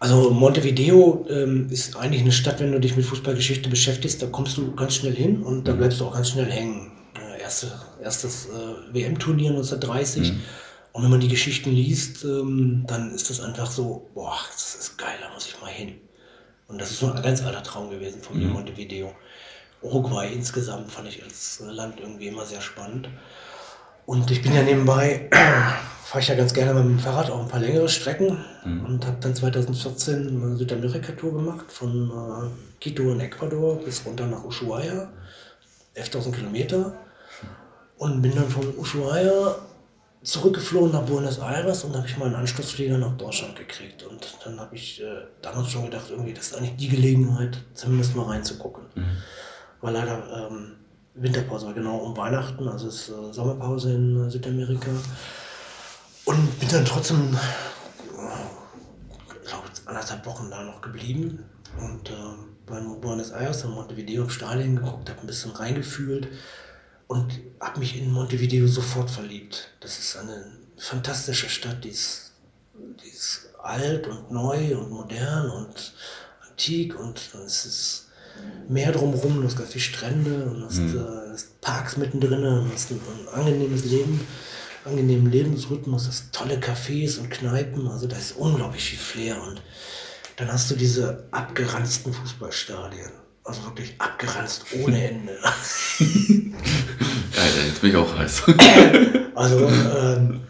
Also Montevideo ähm, ist eigentlich eine Stadt, wenn du dich mit Fußballgeschichte beschäftigst, da kommst du ganz schnell hin und da mhm. bleibst du auch ganz schnell hängen. Äh, erste, erstes äh, WM-Turnier 1930. Mhm und wenn man die Geschichten liest, ähm, dann ist das einfach so, boah, das ist geil, da muss ich mal hin. Und das ist so ein ganz alter Traum gewesen von mir, mhm. Montevideo. Uruguay insgesamt fand ich als Land irgendwie immer sehr spannend. Und ich bin ja nebenbei, fahre ich ja ganz gerne mit dem Fahrrad auch ein paar längere Strecken mhm. und habe dann 2014 eine Südamerika-Tour gemacht von äh, Quito in Ecuador bis runter nach Ushuaia, 11.000 Kilometer. Und bin dann von Ushuaia zurückgeflogen nach Buenos Aires und habe ich mal einen Anschlussflieger nach Deutschland gekriegt. Und dann habe ich äh, damals schon gedacht, irgendwie, das ist eigentlich die Gelegenheit, zumindest mal reinzugucken. Mhm. War leider ähm, Winterpause, war genau um Weihnachten, also es ist äh, Sommerpause in äh, Südamerika. Und bin dann trotzdem, äh, glaube anderthalb Wochen da noch geblieben. Und äh, bei Buenos Aires in Montevideo im Stadion geguckt, habe ein bisschen reingefühlt und habe mich in Montevideo sofort verliebt. Das ist eine fantastische Stadt, die ist, die ist alt und neu und modern und antik und es ist Meer drumherum, du hast ganz viele Strände und hast, mhm. äh, hast Parks mittendrin und hast ein, ein angenehmes Leben, angenehmen Lebensrhythmus, hast tolle Cafés und Kneipen, also da ist unglaublich viel Flair und dann hast du diese abgeranzten Fußballstadien. Also wirklich abgeranzt ohne Ende. Geil, jetzt bin ich auch heiß. also ähm,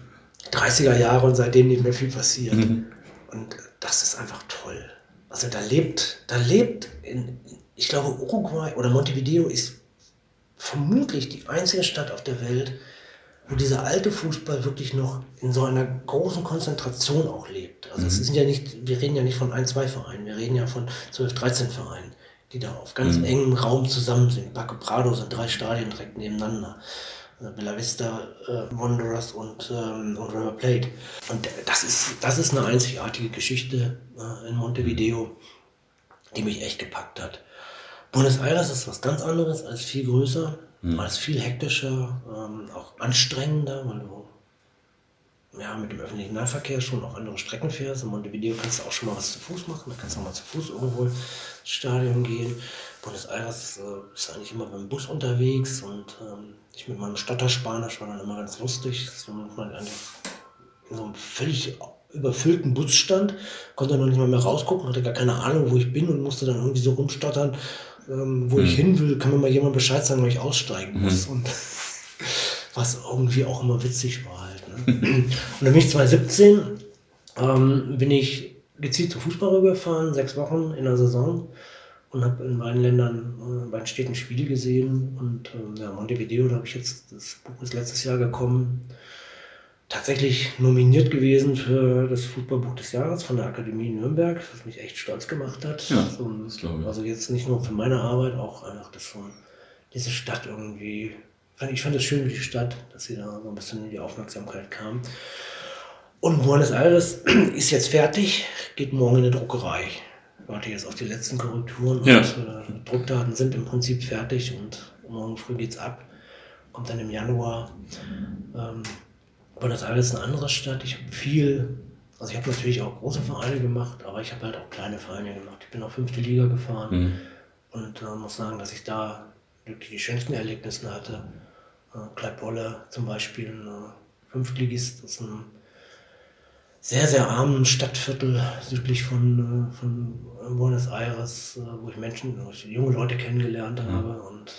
30er Jahre und seitdem nicht mehr viel passiert. Mhm. Und das ist einfach toll. Also da lebt, da lebt in, ich glaube, Uruguay oder Montevideo ist vermutlich die einzige Stadt auf der Welt, wo dieser alte Fußball wirklich noch in so einer großen Konzentration auch lebt. Also mhm. es sind ja nicht, wir reden ja nicht von ein, zwei Vereinen, wir reden ja von 12, 13 Vereinen, die da auf ganz mhm. engem Raum zusammen sind. Baco Prado sind drei Stadien direkt nebeneinander. Also Bella Vista, äh, Wanderers und, ähm, und River Plate. Und das ist, das ist eine einzigartige Geschichte äh, in Montevideo, die mich echt gepackt hat. Buenos Aires ist was ganz anderes, als viel größer, mhm. als viel hektischer, ähm, auch anstrengender, weil du ja, mit dem öffentlichen Nahverkehr schon auch andere Strecken fährst. In Montevideo kannst du auch schon mal was zu Fuß machen, da kannst du auch mal zu Fuß irgendwo ins Stadion gehen. Buenos Aires äh, ist eigentlich immer beim Bus unterwegs und ähm, ich mit meinem Stotterspanisch war dann immer ganz lustig. So, man in so einem völlig überfüllten Bus stand, konnte noch nicht mal mehr rausgucken, hatte gar keine Ahnung, wo ich bin und musste dann irgendwie so rumstottern ähm, wo mhm. ich hin will, kann mir mal jemand Bescheid sagen, wo ich aussteigen mhm. muss. Mhm. Und was irgendwie auch immer witzig war halt. Und dann bin ich 2017, ähm, bin ich gezielt zum Fußball rübergefahren, sechs Wochen in der Saison und habe in beiden Ländern, äh, in beiden Städten Spiele gesehen. Und ähm, ja, Montevideo, da habe ich jetzt, das Buch ist letztes Jahr gekommen, tatsächlich nominiert gewesen für das Fußballbuch des Jahres von der Akademie Nürnberg, was mich echt stolz gemacht hat. Ja, so. Also jetzt nicht nur für meine Arbeit, auch einfach das von diese Stadt irgendwie. Ich fand es schön für die Stadt, dass sie da so ein bisschen in die Aufmerksamkeit kam. Und Buenos Aires ist jetzt fertig, geht morgen in eine Druckerei. Ich warte jetzt auf die letzten Korrekturen ja. und äh, Druckdaten sind im Prinzip fertig und morgen früh geht's ab. Kommt dann im Januar. Ähm, Buenos Aires ist eine andere Stadt. Ich habe viel, also ich habe natürlich auch große Vereine gemacht, aber ich habe halt auch kleine Vereine gemacht. Ich bin auf fünfte Liga gefahren mhm. und äh, muss sagen, dass ich da wirklich die schönsten Erlebnisse hatte. Äh, Kleipolle zum Beispiel, ein äh, Fünftligist aus einem sehr, sehr armen Stadtviertel südlich von, äh, von Buenos Aires, äh, wo ich Menschen, wo ich junge Leute kennengelernt mhm. habe und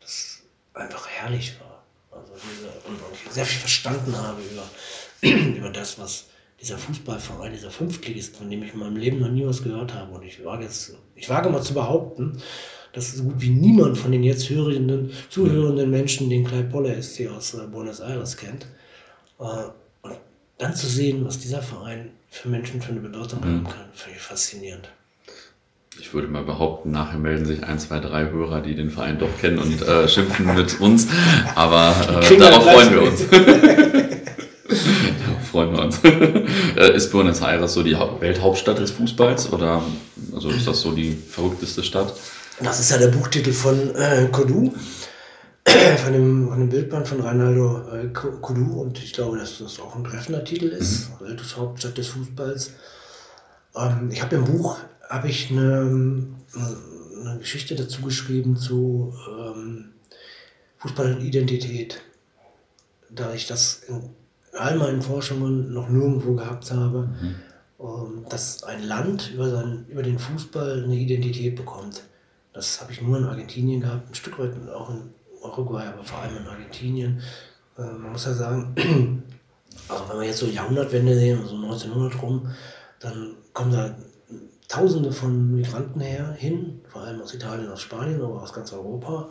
das einfach herrlich war. Also diese, und, und sehr viel verstanden habe über, über das, was dieser Fußballverein, dieser Fünftligist, von dem ich in meinem Leben noch nie was gehört habe. Und ich wage, jetzt, ich wage mal zu behaupten, dass so gut wie niemand von den jetzt hörenden, zuhörenden Menschen den Claypolle SC aus äh, Buenos Aires kennt. Äh, und dann zu sehen, was dieser Verein für Menschen für eine Bedeutung haben kann, finde ich faszinierend ich würde mal behaupten, nachher melden sich ein, zwei, drei Hörer, die den Verein doch kennen und äh, schimpfen mit uns. Aber äh, darauf freuen wir uns. darauf freuen wir uns. Ist Buenos Aires so die Welthauptstadt des Fußballs oder also ist das so die verrückteste Stadt? Das ist ja der Buchtitel von äh, Kodu, von dem, von dem Bildband von Reinaldo äh, Kodu und ich glaube, dass das auch ein treffender Titel ist, mhm. Welthauptstadt des Fußballs. Ähm, ich habe im Buch habe ich eine, eine, Geschichte dazu geschrieben zu ähm, Fußball und Identität. Da ich das in all meinen Forschungen noch nirgendwo gehabt habe, mhm. ähm, dass ein Land über, sein, über den Fußball eine Identität bekommt. Das habe ich nur in Argentinien gehabt, ein Stück weit auch in Uruguay, aber vor allem in Argentinien. Äh, man muss ja sagen, also wenn wir jetzt so Jahrhundertwende sehen, so 1900 rum, dann kommen da Tausende von Migranten her hin, vor allem aus Italien, aus Spanien, aber aus ganz Europa.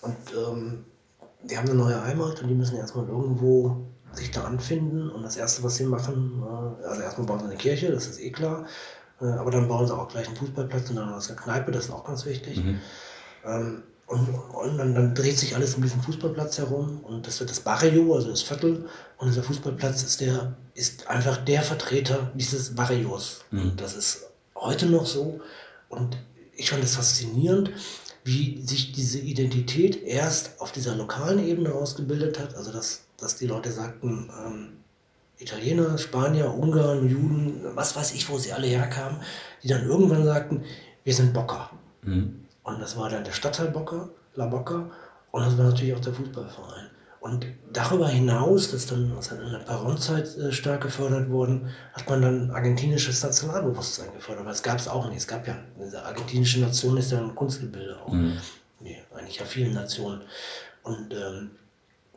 Und ähm, die haben eine neue Heimat und die müssen erstmal irgendwo sich da anfinden. Und das Erste, was sie machen, äh, also erstmal bauen sie eine Kirche, das ist eh klar. Äh, aber dann bauen sie auch gleich einen Fußballplatz und dann aus der Kneipe, das ist auch ganz wichtig. Mhm. Ähm, und, und dann, dann, dreht sich alles um diesen Fußballplatz herum und das wird das Barrio, also das Viertel. Und dieser Fußballplatz ist, der, ist einfach der Vertreter dieses Barrios. Mhm. Und das ist heute noch so. Und ich fand es faszinierend, wie sich diese Identität erst auf dieser lokalen Ebene ausgebildet hat. Also dass, dass die Leute sagten, ähm, Italiener, Spanier, Ungarn, Juden, was weiß ich, wo sie alle herkamen, die dann irgendwann sagten, wir sind Bocker. Mhm. Und das war dann der Stadtteil Bocker, La Boca, und das war natürlich auch der Fußballverein. Und darüber hinaus, das dann in der Paron-Zeit äh, stark gefördert worden, hat man dann argentinisches Nationalbewusstsein gefördert. Aber es gab es auch nicht. Es gab ja, diese argentinische Nation ist ja ein Kunstgebilde auch. Mhm. Nee, eigentlich ja vielen Nationen. Und ähm,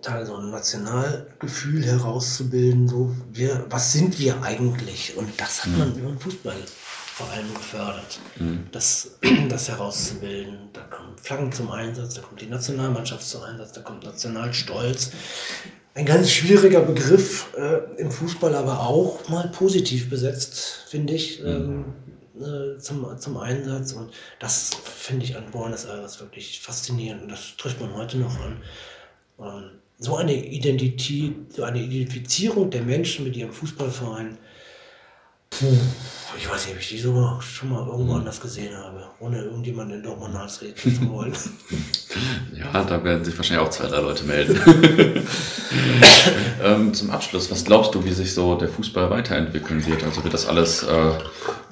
da so ein Nationalgefühl herauszubilden, so wir, was sind wir eigentlich? Und das hat mhm. man über den Fußball vor allem gefördert, mhm. das, das herauszubilden. Da kommen Flaggen zum Einsatz, da kommt die Nationalmannschaft zum Einsatz, da kommt Nationalstolz. Ein ganz schwieriger Begriff äh, im Fußball, aber auch mal positiv besetzt, finde ich, mhm. ähm, äh, zum, zum Einsatz. Und das finde ich an Buenos Aires wirklich faszinierend. Und das trifft man heute noch an. Ähm, so eine Identität, so eine Identifizierung der Menschen mit ihrem Fußballverein, puh, ich weiß nicht, ob ich die so schon mal irgendwo anders gesehen habe, ohne irgendjemanden in Dortmund nachreden zu wollen. ja, da werden sich wahrscheinlich auch zwei, drei Leute melden. ähm, zum Abschluss, was glaubst du, wie sich so der Fußball weiterentwickeln wird? Also wird das alles äh,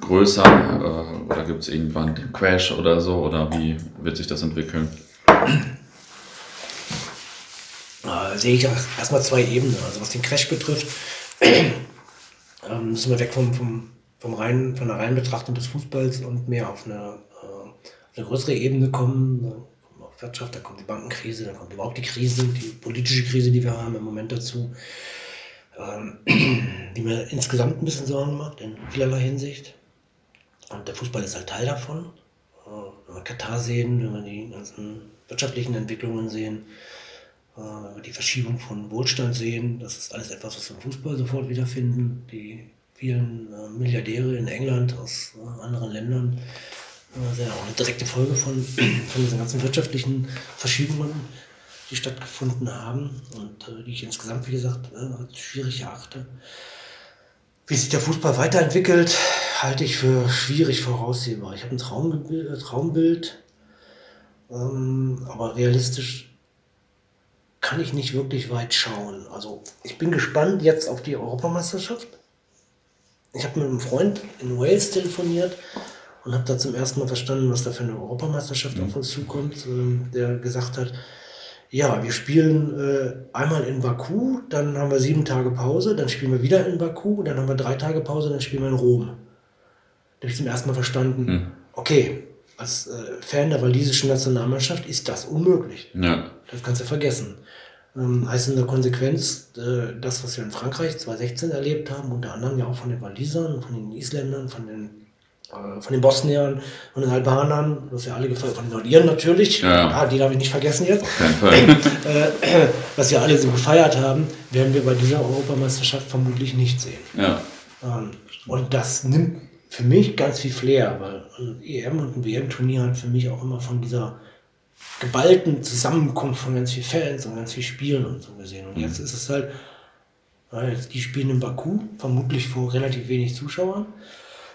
größer äh, oder gibt es irgendwann den Crash oder so? Oder wie wird sich das entwickeln? Äh, sehe ich erstmal zwei Ebenen. Also was den Crash betrifft, ähm, müssen wir weg vom, vom, vom reinen, von der reinen Betrachtung des Fußballs und mehr auf eine, äh, auf eine größere Ebene kommen. Da kommt auch Wirtschaft, da kommt die Bankenkrise, da kommt überhaupt die Krise, die politische Krise, die wir haben im Moment dazu, ähm, die mir insgesamt ein bisschen Sorgen macht, in vielerlei Hinsicht. Und der Fußball ist halt Teil davon. Äh, wenn wir Katar sehen, wenn wir die ganzen wirtschaftlichen Entwicklungen sehen, äh, die Verschiebung von Wohlstand sehen, das ist alles etwas, was wir im Fußball sofort wiederfinden. Die vielen äh, Milliardäre in England aus äh, anderen Ländern. Ist ja auch eine direkte Folge von, von diesen ganzen wirtschaftlichen Verschiebungen, die stattgefunden haben und die ich insgesamt, wie gesagt, als schwierig erachte. Wie sich der Fußball weiterentwickelt, halte ich für schwierig voraussehbar. Ich habe ein Traumbild, Traumbild ähm, aber realistisch kann ich nicht wirklich weit schauen. Also ich bin gespannt jetzt auf die Europameisterschaft. Ich habe mit einem Freund in Wales telefoniert und habe da zum ersten Mal verstanden, was da für eine Europameisterschaft mhm. auf uns zukommt, äh, der gesagt hat, ja, wir spielen äh, einmal in Baku, dann haben wir sieben Tage Pause, dann spielen wir wieder in Baku, dann haben wir drei Tage Pause, dann spielen wir in Rom. Da habe ich zum ersten Mal verstanden, mhm. okay, als äh, Fan der walisischen Nationalmannschaft ist das unmöglich. Ja. Das kannst du vergessen. Ähm, heißt in der Konsequenz, äh, das, was wir in Frankreich 2016 erlebt haben, unter anderem ja auch von den Walisern, von den Isländern, von den, äh, von den Bosniern, von den Albanern, das ja alle gefeiert, von den Nordiren natürlich, ja. ah, die darf ich nicht vergessen jetzt, äh, was ja alle so gefeiert haben, werden wir bei dieser Europameisterschaft vermutlich nicht sehen. Ja. Ähm, und das nimmt für mich ganz viel Flair, weil ein EM und ein WM-Turnier hat für mich auch immer von dieser geballten Zusammenkunft von ganz vielen Fans und ganz vielen Spielen und so gesehen. Und jetzt mhm. ist es halt, die spielen in Baku, vermutlich vor relativ wenig Zuschauern.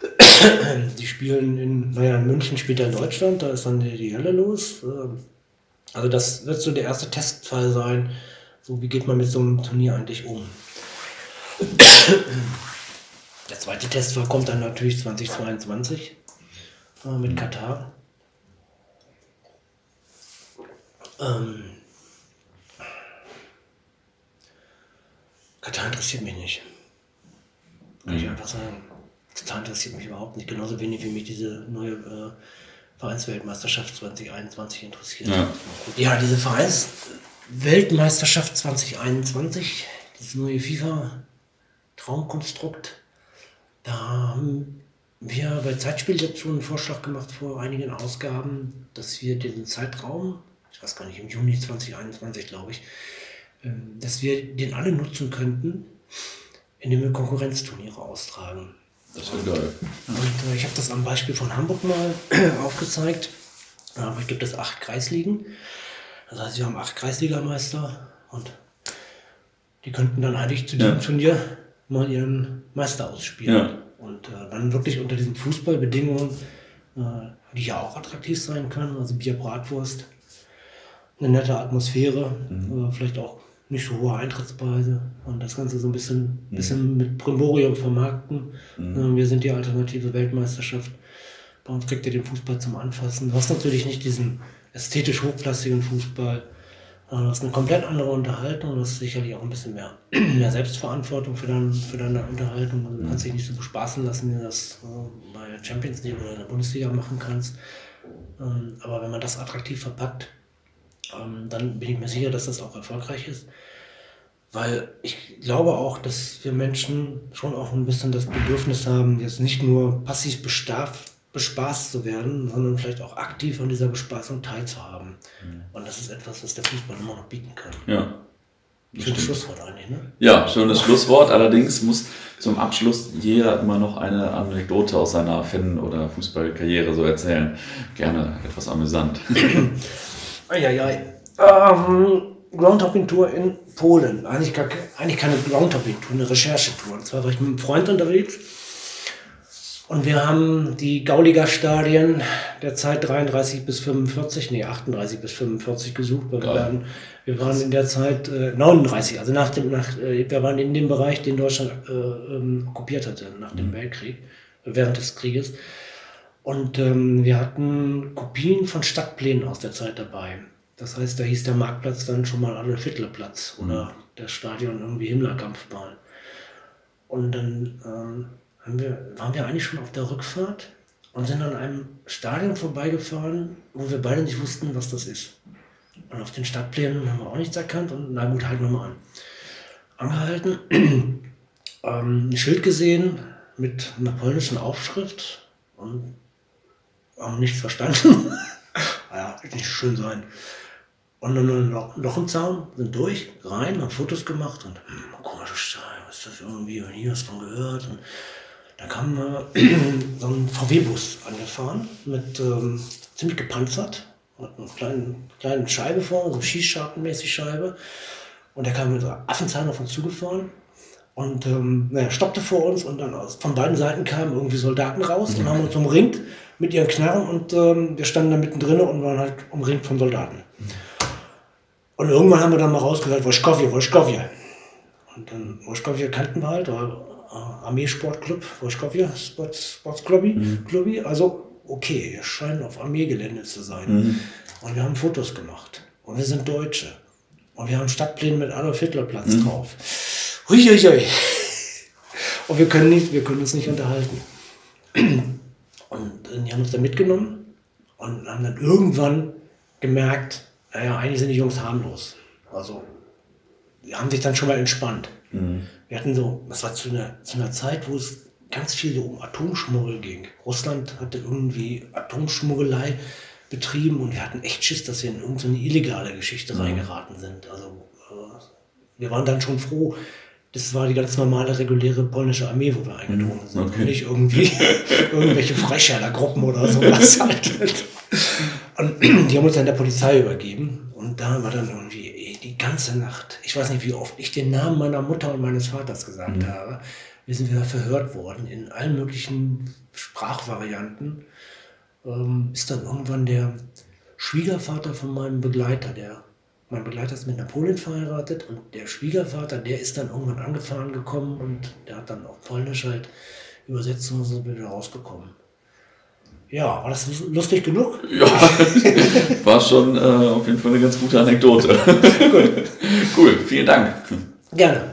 Die spielen in, naja, in München spielt er in Deutschland, da ist dann die, die Hölle los. Ähm, also das wird so der erste Testfall sein, so wie geht man mit so einem Turnier eigentlich um. Der zweite Testfall kommt dann natürlich 2022 äh, mit Katar. Ähm, Katar interessiert mich nicht. Kann mhm. ich einfach sagen. Katar interessiert mich überhaupt nicht. Genauso wenig wie mich diese neue äh, Vereinsweltmeisterschaft 2021 interessiert. Ja, ja diese Vereins Weltmeisterschaft 2021, dieses neue FIFA-Traumkonstrukt. Da haben wir bei Zeitspiel dazu einen Vorschlag gemacht vor einigen Ausgaben, dass wir den Zeitraum, ich weiß gar nicht, im Juni 2021 glaube ich, ähm, dass wir den alle nutzen könnten, indem wir Konkurrenzturniere austragen. Das ist geil. Und äh, ich habe das am Beispiel von Hamburg mal aufgezeigt. Da gibt es acht Kreisligen. Das heißt, wir haben acht Kreisligameister und die könnten dann eigentlich zu diesem Ja. Turnier mal ihren Meister ausspielen. Ja. Und äh, dann wirklich unter diesen Fußballbedingungen, äh, die ja auch attraktiv sein können, also Bier, Bratwurst, eine nette Atmosphäre, äh, vielleicht auch nicht so hohe Eintrittspreise und das Ganze so ein bisschen, bisschen mit Primborium vermarkten. Äh, wir sind die alternative Weltmeisterschaft. Bei uns kriegt ihr den Fußball zum Anfassen. Du hast natürlich nicht diesen ästhetisch hochklassigen Fußball. Du hast eine komplett andere Unterhaltung. Du hast sicherlich auch ein bisschen mehr, mehr Selbstverantwortung für, dein, für deine Unterhaltung. Also du kannst dich nicht so bespaßen lassen, wie du das äh, bei der Champions League oder in der Bundesliga machen kannst. Ähm, Aber wenn man das attraktiv verpackt, ähm, dann bin ich mir sicher, dass das auch erfolgreich ist. Weil ich glaube auch, dass wir Menschen schon auch ein bisschen das Bedürfnis haben, jetzt nicht nur passiv bestarf, bespaßt zu werden, sondern vielleicht auch aktiv an dieser Bespaßung teilzuhaben. Und das ist etwas, was der Fußball immer noch bieten kann. Ja. Schönes. Schlusswort eigentlich, ne? Ja, schönes Schlusswort. Allerdings muss zum Abschluss jeder immer noch eine Anekdote aus seiner Fan- oder Fußballkarriere so erzählen. Gerne etwas amüsant. Eieiei. Ähm, Groundhopping-Tour in Polen. Eigentlich, gar, eigentlich keine Groundhopping-Tour, eine Recherchetour. Und zwar war ich mit einem Freund unterwegs. Und wir haben die Gauliga Stadien der Zeit 33 bis 45, nee, 38 bis 45 gesucht. Weil wir, waren, wir waren in der Zeit äh, 39, also nach dem, nach, äh, wir waren in dem Bereich, den Deutschland äh, ähm, okkupiert hatte nach dem Weltkrieg, während des Krieges. Und ähm, wir hatten Kopien von Stadtplänen aus der Zeit dabei. Das heißt, da hieß der Marktplatz dann schon mal Adolf Hitler Platz oder das Stadion irgendwie Himmlerkampfbahn. Und dann ähm, haben wir, waren wir eigentlich schon auf der Rückfahrt und sind an einem Stadion vorbeigefahren, wo wir beide nicht wussten, was das ist. Und auf den Stadtplänen haben wir auch nichts erkannt und na gut, halten wir mal an. Angehalten, ähm, ein Schild gesehen mit einer polnischen Aufschrift und haben nichts verstanden. naja, wird nicht schön sein. Und dann noch, noch ein Zaun, sind durch, rein, haben Fotos gemacht und hm, komische Stein, was ist das irgendwie, und nie was von gehört. Und da kam äh, so ein VW-Bus angefahren, mit ähm, ziemlich gepanzert, mit einer kleinen, kleinen Scheibe vorne, so Schießschartenmäßig Scheibe. Und der kam mit so einem Affenzahn auf uns zugefahren. Und ähm, naja, stoppte vor uns und dann aus, von beiden Seiten kamen irgendwie Soldaten raus und haben uns umringt mit ihren Knarren und ähm, wir standen da mittendrin und waren halt umringt von Soldaten. Und irgendwann haben wir dann mal rausgehört, Woschkowje, Woschkowje. Und dann Woschkowje kannten wir halt, war Armeesportclub, Woschkowje, Sports, Sportsclubby, Clubby. Also okay, wir scheinen auf Armeegelände zu sein. Und wir haben Fotos gemacht. Und wir sind Deutsche. Und wir haben Stadtpläne mit Adolf Hitler Platz drauf. Huiuiui. Und wir können, nicht, wir können uns nicht unterhalten. Und äh, die haben uns dann mitgenommen und haben dann irgendwann gemerkt, naja, eigentlich sind die Jungs harmlos. Also, die haben sich dann schon mal entspannt. Wir hatten so, das war zu einer, zu einer Zeit, wo es ganz viel so um Atomschmuggel ging. Russland hatte irgendwie Atomschmuggelei betrieben und wir hatten echt Schiss, dass wir in irgendeine illegale Geschichte reingeraten sind. Also äh, wir waren dann schon froh, das war die ganz normale, reguläre polnische Armee, wo wir eingedrungen sind. okay. Und nicht irgendwie irgendwelche Freischärlergruppen oder sowas halt. Und die haben uns dann der Polizei übergeben. Und da war dann irgendwie die ganze Nacht, ich weiß nicht, wie oft ich den Namen meiner Mutter und meines Vaters gesagt habe, wir sind wieder verhört worden in allen möglichen Sprachvarianten. Ähm, ist dann irgendwann der Schwiegervater von meinem Begleiter, der mein Begleiter ist mit Napoleon verheiratet und der Schwiegervater, der ist dann irgendwann angefahren gekommen und der hat dann auf Polnisch halt übersetzt und sind wieder rausgekommen. Ja, war das lustig genug? Ja, war schon äh, auf jeden Fall eine ganz gute Anekdote. cool, vielen Dank. Gerne.